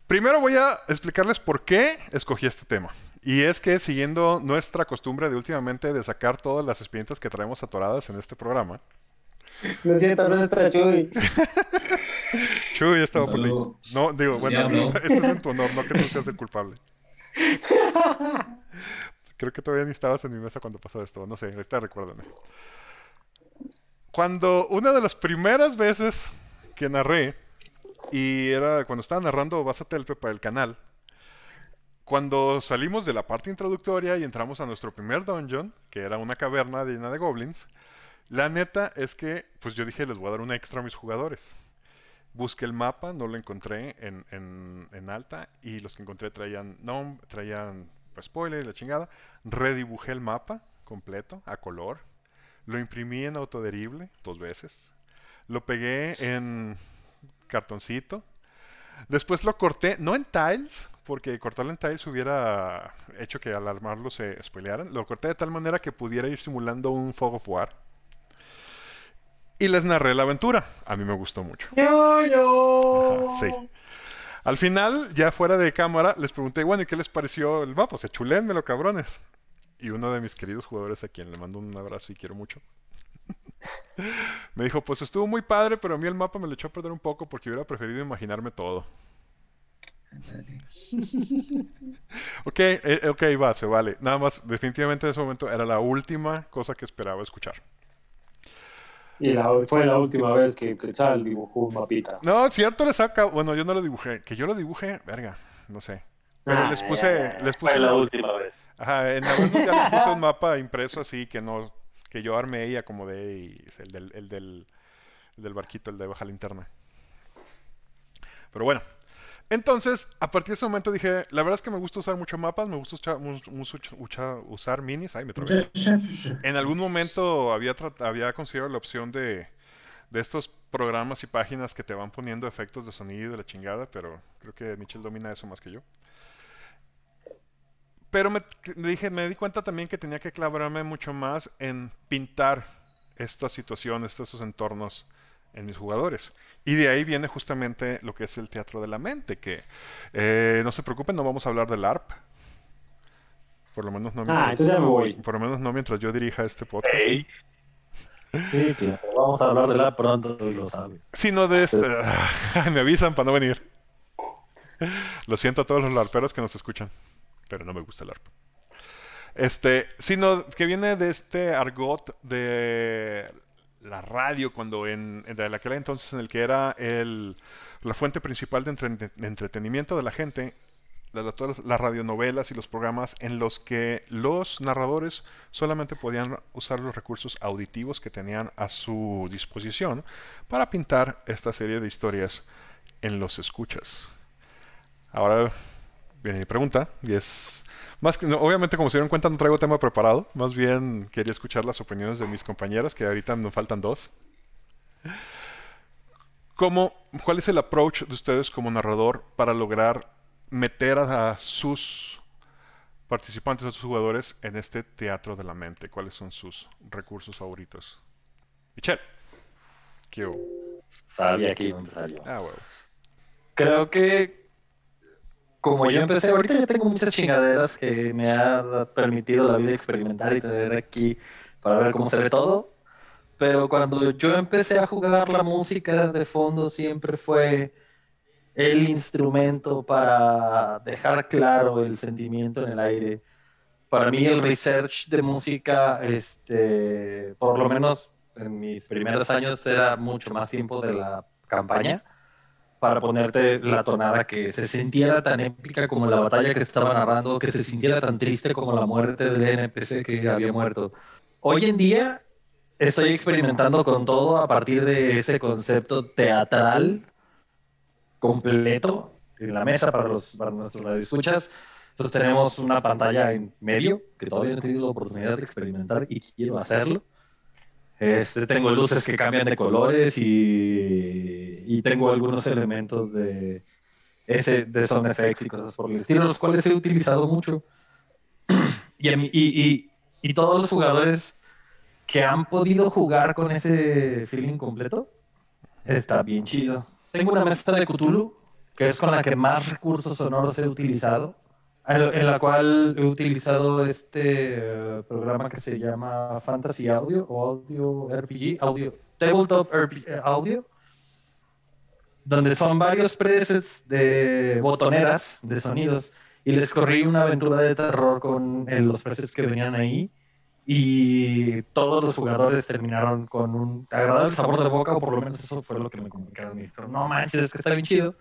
Primero voy a explicarles por qué escogí este tema. Y es que siguiendo nuestra costumbre de últimamente de sacar todas las experiencias que traemos atoradas en este programa, lo siento, no está Chuy. Chuy estaba por ahí. No, digo, bueno, esto es en tu honor, no que tú seas el culpable. Creo que todavía ni estabas en mi mesa cuando pasó esto. No sé, ahorita recuérdame. Cuando una de las primeras veces que narré, y era cuando estaba narrando Basatelpe para el canal, cuando salimos de la parte introductoria y entramos a nuestro primer dungeon, que era una caverna llena de goblins, la neta es que, pues yo dije, les voy a dar un extra a mis jugadores. Busqué el mapa, no lo encontré en, en, alta y los que encontré traían, no, traían pues, spoiler y la chingada. Redibujé el mapa completo, a color. Lo imprimí en autoderible dos veces. Lo pegué en cartoncito. Después lo corté, no en tiles, porque cortarlo en tiles hubiera hecho que al armarlo se spoilearan. Lo corté de tal manera que pudiera ir simulando un Fog of War y les narré la aventura. A mí me gustó mucho. sí. Al final, ya fuera de cámara, les pregunté, bueno, ¿y qué les pareció el mapa? Se chulénmelo, cabrones. Y uno de mis queridos jugadores, a quien le mando un abrazo y quiero mucho, me dijo, pues estuvo muy padre, pero a mí el mapa me lo echó a perder un poco porque hubiera preferido imaginarme todo. ok, eh, ok, va, se vale. Nada más, definitivamente en ese momento era la última cosa que esperaba escuchar. Y la, fue la última vez que Quetzal dibujó un mapita. No, cierto le saca. Bueno, yo no lo dibujé. Que yo lo dibujé, verga, no sé. Pero ah, les puse. les puse fue la última vez. Ajá, en la ya les puse un mapa impreso así que no. Que yo armé y acomodé. Y el del, el del, el del barquito, el de baja linterna. Pero bueno, entonces, a partir de ese momento dije, la verdad es que me gusta usar muchos mapas, me gusta usar, minis. Ay, me En algún momento había, había considerado la opción de, de estos programas y páginas que te van poniendo efectos de sonido de la chingada, pero creo que Michel domina eso más que yo. Pero me, dije, me di cuenta también que tenía que clavarme mucho más en pintar estas situaciones, estos entornos en mis jugadores. Y de ahí viene justamente lo que es el teatro de la mente, que eh, no se preocupen, no vamos a hablar del ARP. Por lo menos no ah, mientras, Por lo menos no mientras yo dirija este podcast. Sí, vamos a hablar del ARP pronto, lo sabes. Sino de este... me avisan para no venir. Lo siento a todos los larperos que nos escuchan, pero no me gusta el ARP. Este, sino que viene de este argot de la radio, cuando en, aquel entonces en el que era el, la fuente principal de, entretenimiento de la gente, todas las radionovelas y los programas en los que los narradores solamente podían usar los recursos auditivos que tenían a su disposición para pintar esta serie de historias en los escuchas. Ahora viene mi pregunta y es más que, obviamente, como se dieron cuenta, no traigo tema preparado. Más bien quería escuchar las opiniones de mis compañeros, que ahorita nos faltan dos. ¿Cómo, ¿Cuál es el approach de ustedes como narrador para lograr meter a, sus participantes, a sus jugadores, en este teatro de la mente? ¿Cuáles son sus recursos favoritos? Michelle. ¿Qué Sabía que iba a empezar yo. Ah, bueno. Creo que como yo empecé, ahorita ya tengo muchas chingaderas que me ha permitido la vida experimentar y tener aquí para ver cómo se ve todo. Pero cuando yo empecé a jugar la música de fondo siempre fue el instrumento para dejar claro el sentimiento en el aire. Para mí el research de música, este, por lo menos en mis primeros años era mucho más tiempo de la campaña para ponerte la tonada que se sintiera tan épica como la batalla que estaba narrando, que se sintiera tan triste como la muerte del NPC que había muerto. Hoy en día estoy experimentando con todo a partir de ese concepto teatral completo en la mesa para, los, para nuestros escuchas. Entonces tenemos una pantalla en medio que todavía no he tenido la oportunidad de experimentar y quiero hacerlo. Este, tengo luces que cambian de colores y, y tengo algunos elementos de, ese, de sound effects y cosas por el estilo, los cuales he utilizado mucho. y, y, y, todos los jugadores que han podido jugar con ese feeling completo, está bien chido. Tengo una mesa de Cthulhu, que es con la que más recursos sonoros he utilizado en la cual he utilizado este eh, programa que se llama Fantasy Audio o Audio RPG, Audio, Tabletop RPG, eh, Audio, donde son varios presets de botoneras de sonidos y les corrí una aventura de terror con eh, los presets que venían ahí y todos los jugadores terminaron con un agradable sabor de boca o por lo menos eso fue lo que me comunicaron. Pero no manches, es que está bien chido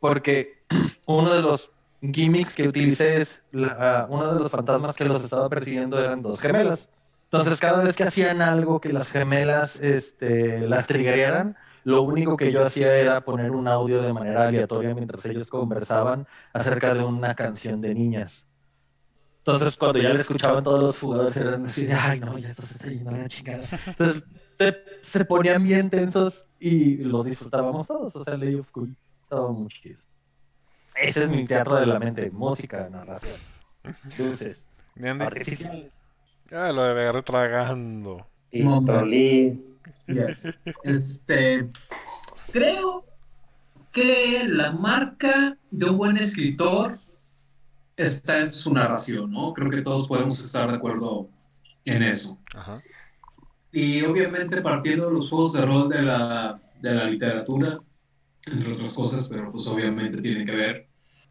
porque uno de los gimmicks que utilicé es uno de los fantasmas que los estaba persiguiendo eran dos gemelas. Entonces, cada vez que hacían algo que las gemelas este, las triggerearan, lo único que yo hacía era poner un audio de manera aleatoria mientras ellos conversaban acerca de una canción de niñas. Entonces, cuando ya le escuchaban todos los jugadores, eran así ay, no, ya esto se está yendo a la chingada. Entonces, se, ponían bien tensos y lo disfrutábamos todos. O sea, Lady of Cool estaba muy chido. Ese es mi teatro de la mente, música, narración, luces, artificiales. Ya lo de tragando. Este, creo que la marca de un buen escritor está en su narración, ¿no? Creo que todos podemos estar de acuerdo en eso. Y obviamente partiendo de los juegos de rol de la, de la literatura, entre otras cosas, pero pues obviamente tiene que ver.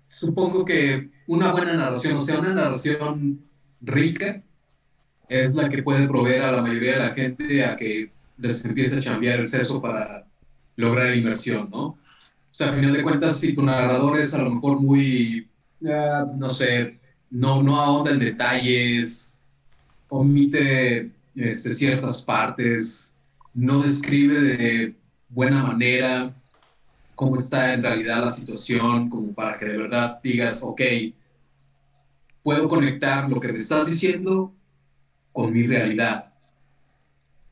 Supongo que una buena narración, o sea, una narración rica, es la que puede proveer a la mayoría de la gente a que les empiece a cambiar el seso para lograr inversión, ¿no? O sea, al final de cuentas, si tu narrador es a lo mejor muy, no sé, no, no ahonda en detalles, omite este, ciertas partes, no describe de buena manera, cómo está en realidad la situación, como para que de verdad digas, ok, puedo conectar lo que me estás diciendo con mi realidad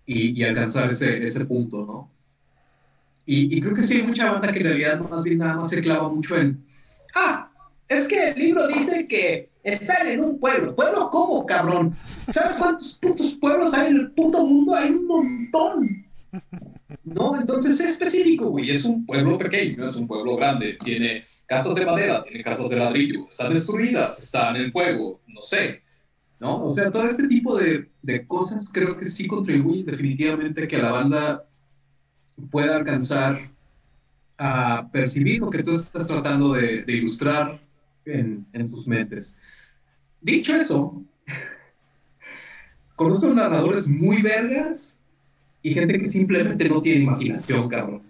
y, alcanzar ese, ese, punto, ¿no? Y, y, creo que sí hay mucha banda que en realidad más bien nada más se clava mucho en, ah, es que el libro dice que están en un pueblo. ¿Pueblo cómo, cabrón? ¿Sabes cuántos putos pueblos hay en el puto mundo? Hay un montón. No, entonces es específico, güey. Es un pueblo pequeño, es un pueblo grande. Tiene casas de madera, tiene casas de ladrillo. Están destruidas, están en fuego, no sé. ¿No? O sea, todo este tipo de, de cosas creo que sí contribuyen definitivamente a que la banda pueda alcanzar a percibir lo que tú estás tratando de, ilustrar en, en sus mentes. Dicho eso, conozco narradores muy vergas y gente que simplemente no tiene imaginación, cabrón.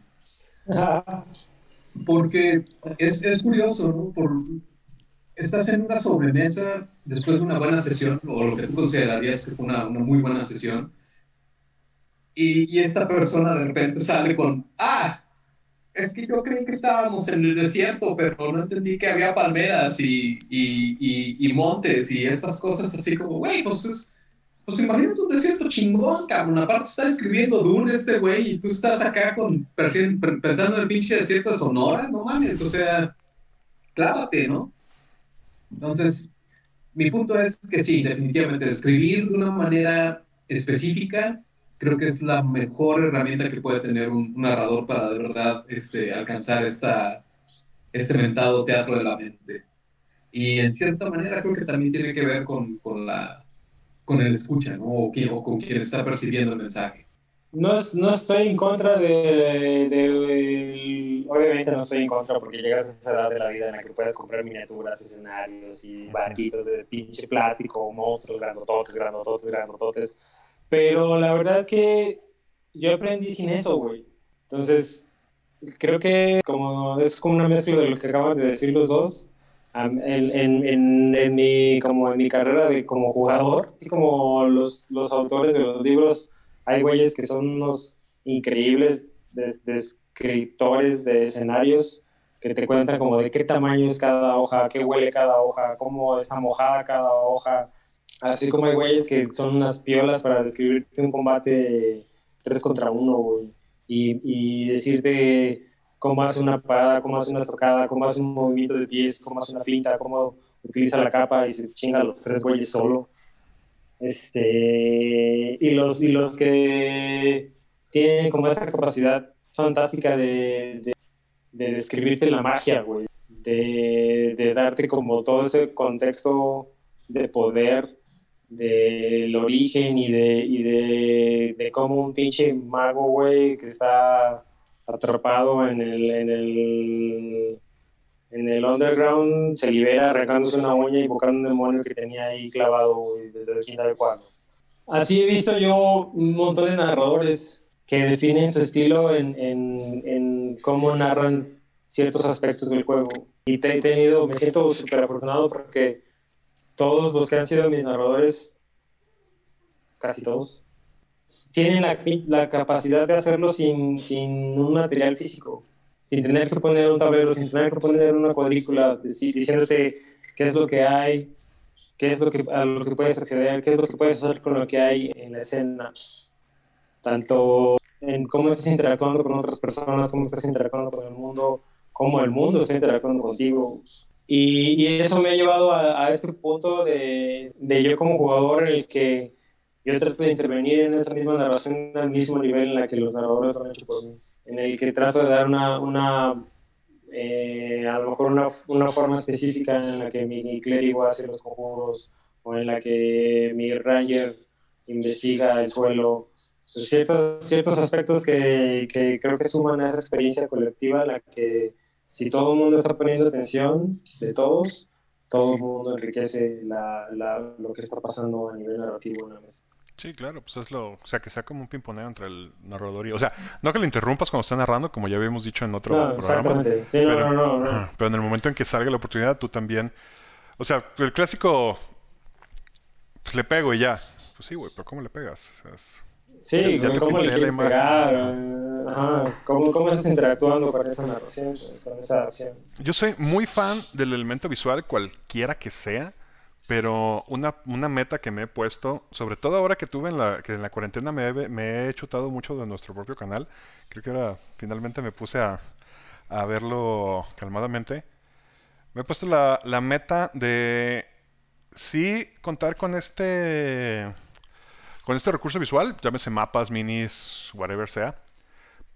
Porque es, es curioso, ¿no? Por, estás en una sobremesa después de una buena sesión, o lo que tú considerarías que fue una, una muy buena sesión, y, y, esta persona de repente sale con, ah, es que yo creí que estábamos en el desierto, pero no entendí que había palmeras y, y, y montes y estas cosas así como, güey, pues es, pues imagínate un desierto chingón, cabrón. Aparte está escribiendo Dune este güey y tú estás acá con, pensando en el pinche desierto de Sonora, no mames, o sea, clávate, ¿no? Entonces, mi punto es que sí, definitivamente, escribir de una manera específica creo que es la mejor herramienta que puede tener un, narrador para de verdad este, alcanzar esta, este mentado teatro de la mente. Y en cierta manera creo que también tiene que ver con, con la con el escucha, ¿no? O, con quien está percibiendo el mensaje. No, no estoy en contra de, obviamente no estoy en contra porque llegas a esa edad de la vida en la que puedes comprar miniaturas, escenarios y barquitos de pinche plástico, monstruos grandototes, grandototes, grandototes. Pero la verdad es que yo aprendí sin eso, güey. Entonces, creo que como es como una mezcla de lo que acaban de decir los dos. En, en, en, mi, como en mi carrera de, como jugador, así como los, los autores de los libros, hay güeyes que son unos increíbles descriptores de, de escenarios que te cuentan como de qué tamaño es cada hoja, qué huele cada hoja, cómo está mojada cada hoja. Así como hay güeyes que son unas piolas para describirte un combate 3 contra 1, güey y, decirte cómo hace una parada, cómo hace una tocada, cómo hace un movimiento de pies, cómo hace una finta, cómo utiliza la capa y se chinga a los tres güeyes solo. Este, y, los, y los que tienen como esa capacidad fantástica de, de, describirte la magia, güey, de, de darte como todo ese contexto de poder del origen y de, y de, de cómo un pinche mago, güey, que está atrapado en el, en el, en el underground, se libera arrancándose una uña y invocando un demonio que tenía ahí clavado desde el quinta de cuadro. Así he visto yo un montón de narradores que definen su estilo en, en, en cómo narran ciertos aspectos del juego. Y te he tenido, me siento súper afortunado porque todos los que han sido mis narradores, casi todos, tienen la, la capacidad de hacerlo sin, sin, un material físico, sin tener que poner un tablero, sin tener que poner una cuadrícula, diciéndote qué es lo que hay, qué es lo que, a lo que puedes acceder, qué es lo que puedes hacer con lo que hay en la escena. Tanto en cómo estás interactuando con otras personas, cómo estás interactuando con el mundo, cómo el mundo está interactuando contigo. Y, eso me ha llevado a, este punto de, de, yo como jugador en el que yo trato de intervenir en esa misma narración al mismo nivel en la que los narradores lo han hecho por mí. En el que trato de dar una, una eh, a lo mejor una, una, forma específica en la que mi, clérigo hace los conjuros o en la que mi ranger investiga el suelo. Pues ciertos, ciertos aspectos que, que creo que suman a esa experiencia colectiva en la que si todo el mundo está poniendo atención de todos, todo el mundo enriquece la, la, lo que está pasando a nivel narrativo en la mesa. Sí, claro, pues es lo, o sea, que sea como un pimponeo entre el narrador y, o sea, no que lo interrumpas cuando está narrando, como ya habíamos dicho en otro programa, sí, pero, no, no, pero en el momento en que salga la oportunidad, tú también, o sea, el clásico, pues le pego y ya, pues sí, güey, pero ¿cómo le pegas? O sea, Sí, ¿cómo le quieres pegar? Ajá. ¿Cómo, ¿Cómo, estás interactuando con esa narración, con esa acción? Yo soy muy fan del elemento visual, cualquiera que sea, pero una, una meta que me he puesto, sobre todo ahora que tuve en la, que en la cuarentena me he, me he chutado mucho de nuestro propio canal, creo que ahora finalmente me puse a, a verlo calmadamente, me he puesto la, la meta de sí contar con este con este recurso visual, llámese mapas, minis, whatever sea,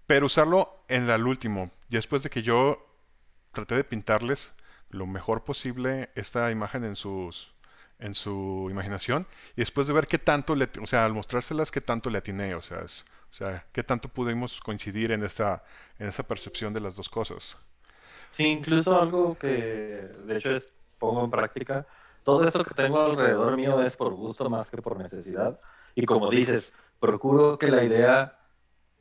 pero usarlo en el último. Y después de que yo traté de pintarles lo mejor posible esta imagen en sus en su imaginación y después de ver qué tanto le, o sea, al mostrárselas qué tanto le atiné, o sea, es, o sea, qué tanto pudimos coincidir en esta en esa percepción de las dos cosas. Sí, incluso algo que de hecho es, pongo en práctica, todo esto que tengo alrededor mío es por gusto más que por necesidad. Y como dices, procuro que la idea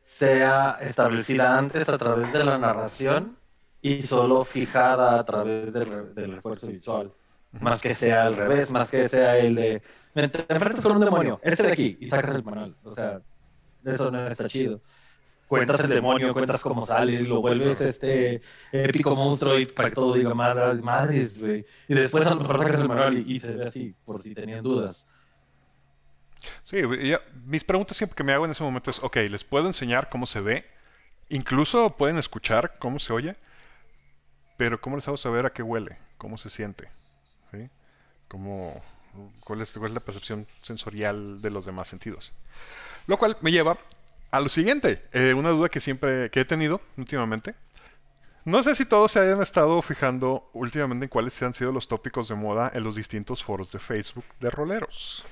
sea establecida antes a través de la narración y solo fijada a través del, refuerzo visual. Más que sea al revés, más que sea el de, me enfrentas con un demonio, este de aquí, y sacas el manual. O sea, eso no está chido. Cuentas el demonio, cuentas cómo sale, lo vuelves este épico monstruo y para que todo diga madres, madres, güey. Y después a lo mejor sacas el manual y, y se ve así, por si tenían dudas. Sí, mis preguntas siempre que me hago en ese momento es, ok, les puedo enseñar cómo se ve, incluso pueden escuchar cómo se oye, pero ¿cómo les hago saber a qué huele? ¿Cómo se siente? ¿Cómo, cuál, es, la percepción sensorial de los demás sentidos? Lo cual me lleva a lo siguiente, eh, una duda que siempre que he tenido últimamente. No sé si todos se hayan estado fijando últimamente en cuáles han sido los tópicos de moda en los distintos foros de Facebook de roleros.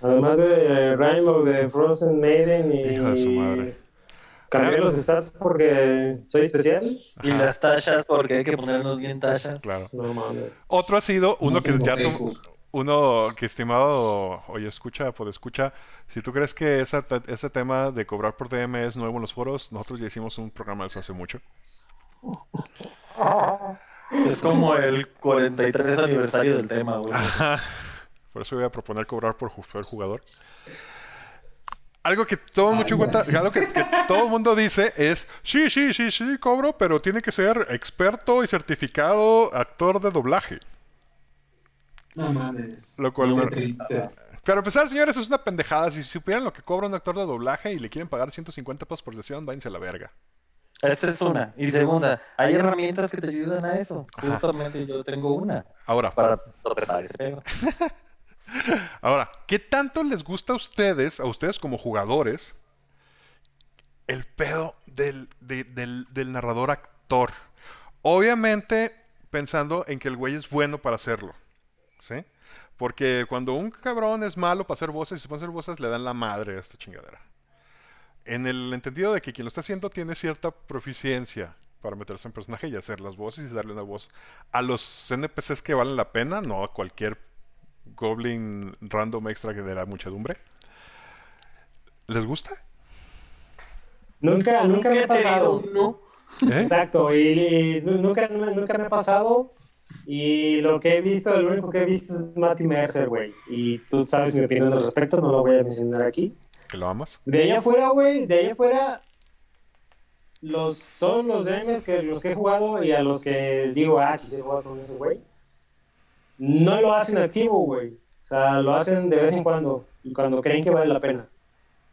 Además de Rainbow, de Frozen Maiden y. Hijo de su madre. Cambié los stats porque soy especial. Y las tachas porque hay que ponernos bien tachas. Claro. No mames. Otro ha sido uno No que ya Facebook. uno que estimado oye escucha por escucha si tú crees que esa ese tema de cobrar por DM es nuevo en los foros nosotros ya hicimos un programa de eso hace mucho Es como el 43 aniversario del tema, güey. por eso voy a proponer cobrar por jugador algo que todo mucho cuenta, algo que, que todo el mundo dice es sí sí sí sí cobro pero tiene que ser experto y certificado actor de doblaje No mames. Lo cual triste. Pero a pesar, señores, es una pendejada. Si supieran lo que cobra un actor de doblaje y le quieren pagar 150 pesos por sesión, váyanse a la verga. Esta es una. Y segunda, hay herramientas que te ayudan a eso. Ajá. Justamente yo tengo una Ahora, para tropezar ese pedo. ahora, ¿qué tanto les gusta a ustedes, a ustedes como jugadores, el pedo del, de- del, del narrador actor? Obviamente pensando en que el güey es bueno para hacerlo. ¿Sí? Porque cuando un cabrón es malo para hacer voces y se pone hacer voces, le dan la madre a esta chingadera. En el entendido de que quien lo está haciendo tiene cierta proficiencia para meterse en personaje y hacer las voces y darle una voz a los NPCs que valen la pena, no a cualquier goblin random extra que de la muchedumbre. ¿Les gusta? Nunca, nunca me ha pasado. No. ¿Eh? Exacto, y, nu- nunca, nu- nunca me ha pasado. Y lo que he visto, lo único que he visto es Matty Mercer, güey. Y tú sabes mi opinión al respecto, no lo voy a mencionar aquí. ¿Que lo amas? De allá afuera, güey, de allá afuera, los, todos los DMs que los que he jugado y a los que digo, ah, quisiera jugar con ese güey, no lo hacen activo, güey. O sea, lo hacen de vez en cuando, y cuando creen que vale la pena.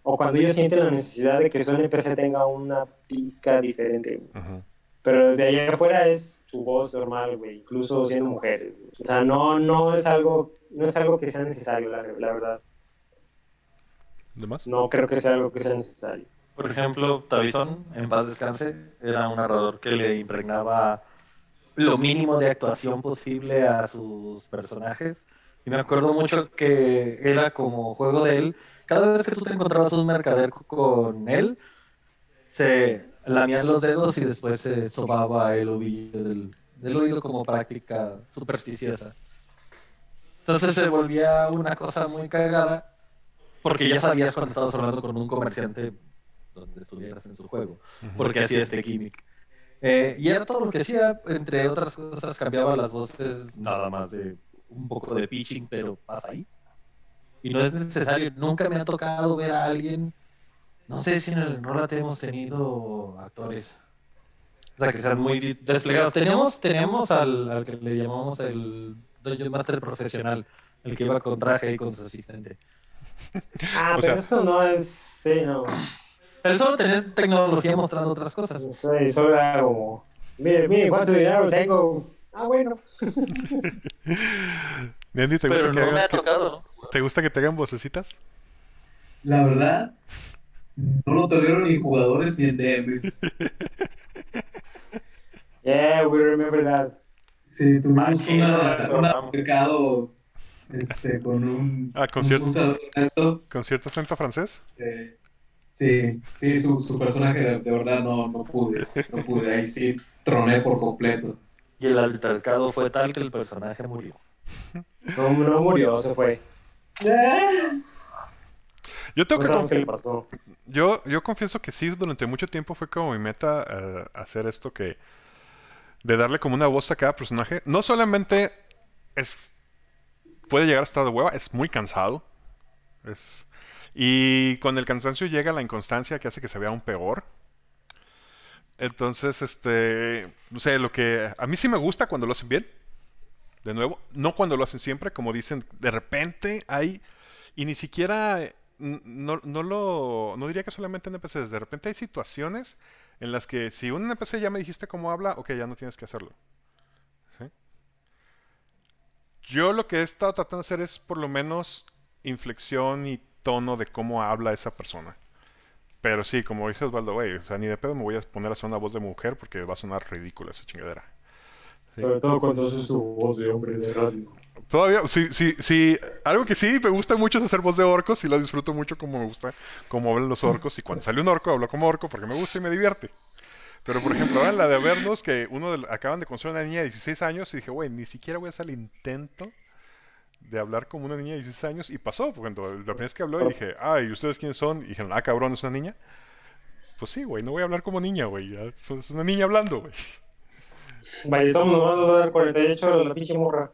O cuando ellos sienten la necesidad de que su NPC tenga una pizca diferente, güey. Pero de allá afuera es su voz normal, güey, incluso siendo mujeres. O sea, no, no es algo, no es algo que sea necesario, la, la verdad. ¿De más? No creo que sea algo que sea necesario. Por ejemplo, Tavizón, en paz descanse, era un narrador que le impregnaba lo mínimo de actuación posible a sus personajes. Y me acuerdo mucho que era como juego de él. Cada vez que tú te encontrabas un mercader con él, se lamían los dedos y después se sobaba el ovillo del, del oído como práctica supersticiosa. Entonces se volvía una cosa muy cagada porque ya sabías cuando estabas hablando con un comerciante donde estuvieras en su juego, porque hacía este gimmick. Eh, y era todo lo que hacía, entre otras cosas, cambiaba las voces nada más de un poco de pitching, pero pasa ahí. Y no es necesario, nunca me ha tocado ver a alguien, no sé si en el Enrollate hemos tenido actores, o sea, que sean muy desplegados. Tenemos, tenemos al, al que le llamamos el Dungeon Master profesional, el que iba con traje y con su asistente. Ah, O pero sea- esto no es. Sí, no. Él solo tenía tecnología mostrando otras cosas. Soy, solo era como. Mire, mire cuánto dinero tengo. Ah, bueno. Nendi, ¿te gusta, Pero que no me. ¿te gusta que te hagan vocecitas? La verdad, no lo tolero ni en jugadores ni en DMs. Yeah, we remember that. Sí, tuvimos pero vamos. mercado este, con un, Ah, con un cierto- saludo a esto. ¿Con cierto acento francés? eh, sí, sí, su, su personaje de, de verdad no, no pude, no pude, ahí sí troné por completo. Y el altercado fue tal que el personaje murió. No, no murió, se fue. Yo tengo que yo, yo confieso que sí, durante mucho tiempo fue como mi meta eh, hacer esto que... De darle como una voz a cada personaje. No solamente es... Puede llegar a estar de hueva, es muy cansado. Es... Y con el cansancio llega la inconstancia que hace que se vea aún peor. Entonces, este... No sé, lo que... A mí sí me gusta cuando lo hacen bien. De nuevo, no cuando lo hacen siempre, como dicen, de repente hay... Y ni siquiera... No, no lo... No diría que solamente NPCs. De repente hay situaciones en las que si un NPC ya me dijiste cómo habla, ok, ya no tienes que hacerlo. Yo lo que he estado tratando de hacer es por lo menos inflexión y tono de cómo habla esa persona. Pero sí, como dice Osvaldo, güey, o sea, ni de pedo me voy a poner a hacer una voz de mujer porque va a sonar ridícula esa chingadera. Sobre todo cuando hace su voz de hombre de radio. Todavía, sí, sí, sí. Algo que sí me gusta mucho es hacer voz de orcos y lo disfruto mucho como me gusta, como hablan los orcos. Y cuando sale un orco, hablo como orco porque me gusta y me divierte. Pero, por ejemplo, ahora la de vernos, que uno de, acaban de conocer una niña de 16 años y dije, güey, ni siquiera voy a hacer el intento de hablar como una niña de 16 años. Y pasó, porque la primera vez que habló y dije, ay, ¿y ustedes quiénes son? Y dijeron, ah, cabrón, es una niña. Pues sí, güey, no voy a hablar como niña, güey. Es una niña hablando, güey. Vale, todos nos vamos a dar 48 a la pinche morra.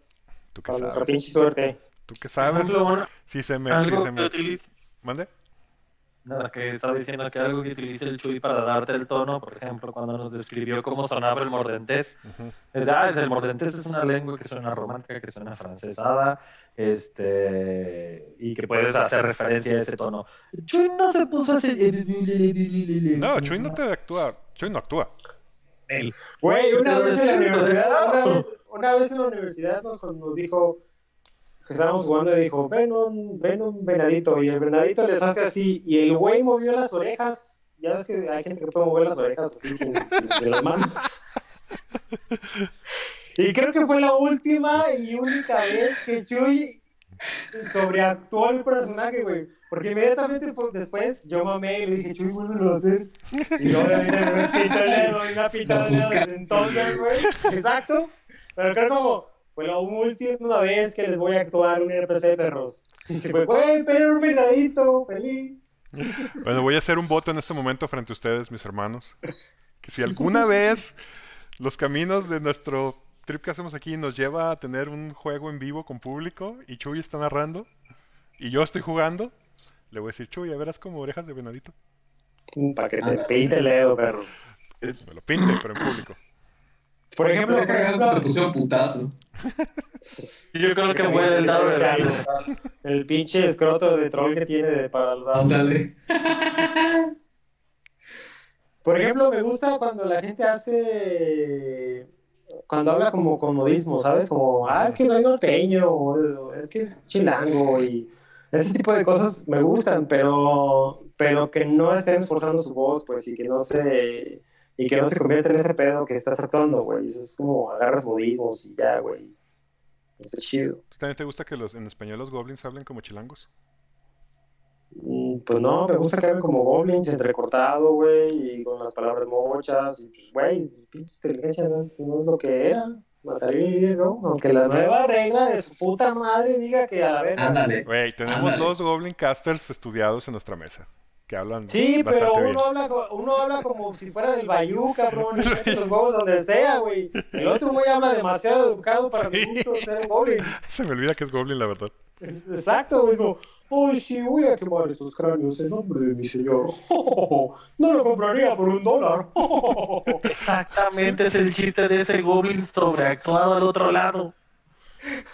¿Tú qué sabes? pinche suerte. ¿Tú qué sabes? Si se me... Si se me... ¿Mande? Nada, que estaba diciendo que algo que utiliza el Chuy para darte el tono, por ejemplo, cuando nos describió cómo sonaba el mordentés. es, ah, es el mordentés es una lengua que suena romántica, que suena francesada, este, y que puedes hacer referencia a ese tono. Chuy no se puso a hacer... No, Chuy no te actúa, Chuy no actúa. Güey, una vez en la universidad, una vez, en la universidad nos, nos dijo que estábamos jugando y dijo, ven un, ven un venadito. Y el venadito les hace así. Y el güey movió las orejas. Ya ves que hay gente que puede mover las orejas así sin, las manos. Y creo que fue la última y única vez que Chuy sobreactuó el personaje, güey. Porque inmediatamente después yo mamé y le dije, Chuy, vuelve a hacer. Y obviamente me pintó el dedo y una pita de entonces, güey. Exacto. Pero creo como fue la última vez que les voy a actuar un RPC de perros. Y se fue, güey, pero un venadito, feliz. Bueno, voy a hacer un voto en este momento frente a ustedes, mis hermanos. Que si alguna vez los caminos de nuestro trip que hacemos aquí nos lleva a tener un juego en vivo con público y Chuy está narrando y yo estoy jugando, le voy a decir, Chuy, ya verás como orejas de venadito. Para que te pinte el dedo, perro. Me lo pinte, pero en público. Por ejemplo, te pusieron putazo. Yo creo que fue el dado de El pinche escroto de troll que tiene para los dados. Dale. Por ejemplo, me gusta cuando la gente hace. Cuando habla como con modismo, ¿sabes? Como, ah, es que soy norteño, o es que es chilango, y ese tipo de cosas me gustan, pero, pero que no estén esforzando su voz, pues, y que no se y que no se convierta en ese pedo que estás actuando, güey. Eso es como agarras modismos y ya, güey. Está chido. ¿También te gusta que los en español los goblins hablen como chilangos? Mm, pues no, me gusta que hablen como goblins, entrecortado, güey, y con las palabras mochas. Y pues, güey, pinche inteligencia no es, lo que era. Mataría, ¿no? Aunque la nueva regla de su puta madre diga que a la vez. Ándale. Güey, tenemos dos Goblin Casters estudiados en nuestra mesa que hablan Sí, pero uno habla, uno habla como si fuera del Bayou, cabrón, y los huevos donde sea, güey. El otro güey habla demasiado educado para sí. mi gusto ser Goblin. Se me olvida que es Goblin, la verdad. Exacto, güey. Uy, sí, voy a quemar estos cráneos en nombre de mi señor. no lo compraría por un dólar. Exactamente, es el chiste de ese Goblin sobreactuado al otro lado.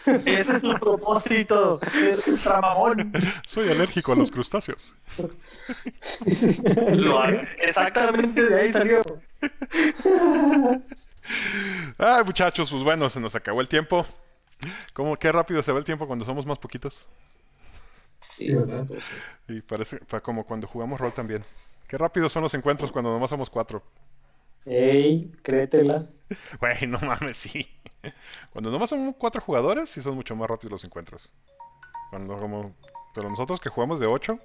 Ese es su propósito. Es un tramamón. Soy alérgico a los crustáceos. exactamente de ahí salió. Ay, muchachos, pues bueno, se nos acabó el tiempo. ¿Cómo, qué rápido se va el tiempo cuando somos más poquitos. Y parece como cuando jugamos rol también. Qué rápido son los encuentros cuando nomás somos cuatro. Ey, créetela. Güey, no mames, sí. Cuando nomás son cuatro jugadores, sí son mucho más rápidos los encuentros. Cuando como... Pero nosotros que jugamos de ocho...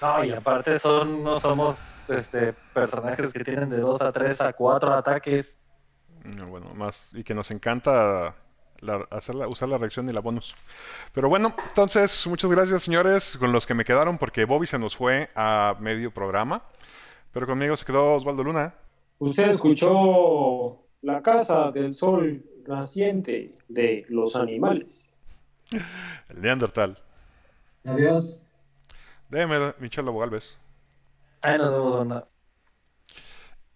No, y aparte son, no somos este, personajes que tienen de dos a tres a cuatro ataques. No, bueno, más... Y que nos encanta usar la reacción y la bonus. Pero bueno, entonces, muchas gracias señores con los que me quedaron porque Bobby se nos fue a medio programa. Pero conmigo se quedó Osvaldo Luna. Usted escuchó La Casa del Sol Naciente de los Animales. El Neandertal. Adiós. Déjeme, Michelle Lobo Galvez. Ay, no, no, no.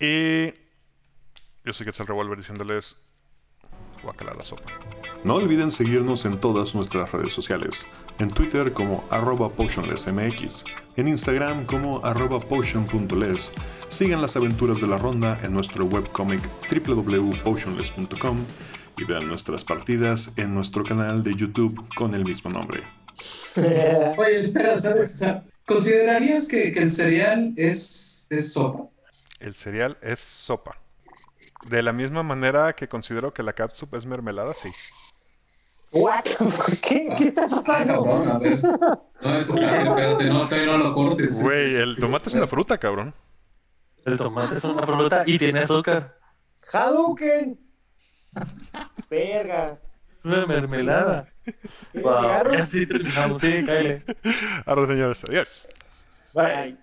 Y yo soy el Revolver diciéndoles guacala la sopa. No olviden seguirnos en todas nuestras redes sociales, en Twitter como arroba potionlessmx, en Instagram como arroba potion.les, sigan las aventuras de la ronda en nuestro webcomic www.potionless.com y vean nuestras partidas en nuestro canal de YouTube con el mismo nombre. Oye, espera, ¿sabes? ¿Considerarías que, el cereal es, es sopa? El cereal es sopa. De la misma manera que considero que la catsup es mermelada, sí. What? ¿Qué? ¿Qué está Ah, pasando? cabrón, a ver. No, eso espérate, no, todavía no lo cortes. Güey, el tomate es una fruta, cabrón. El tomate es una fruta y tiene azúcar. Hadouken. Verga. Una mermelada. ¿Qué Wow, llegaron? ya sí terminamos. Sí, cállate. Ahora, señores, adiós. Bye.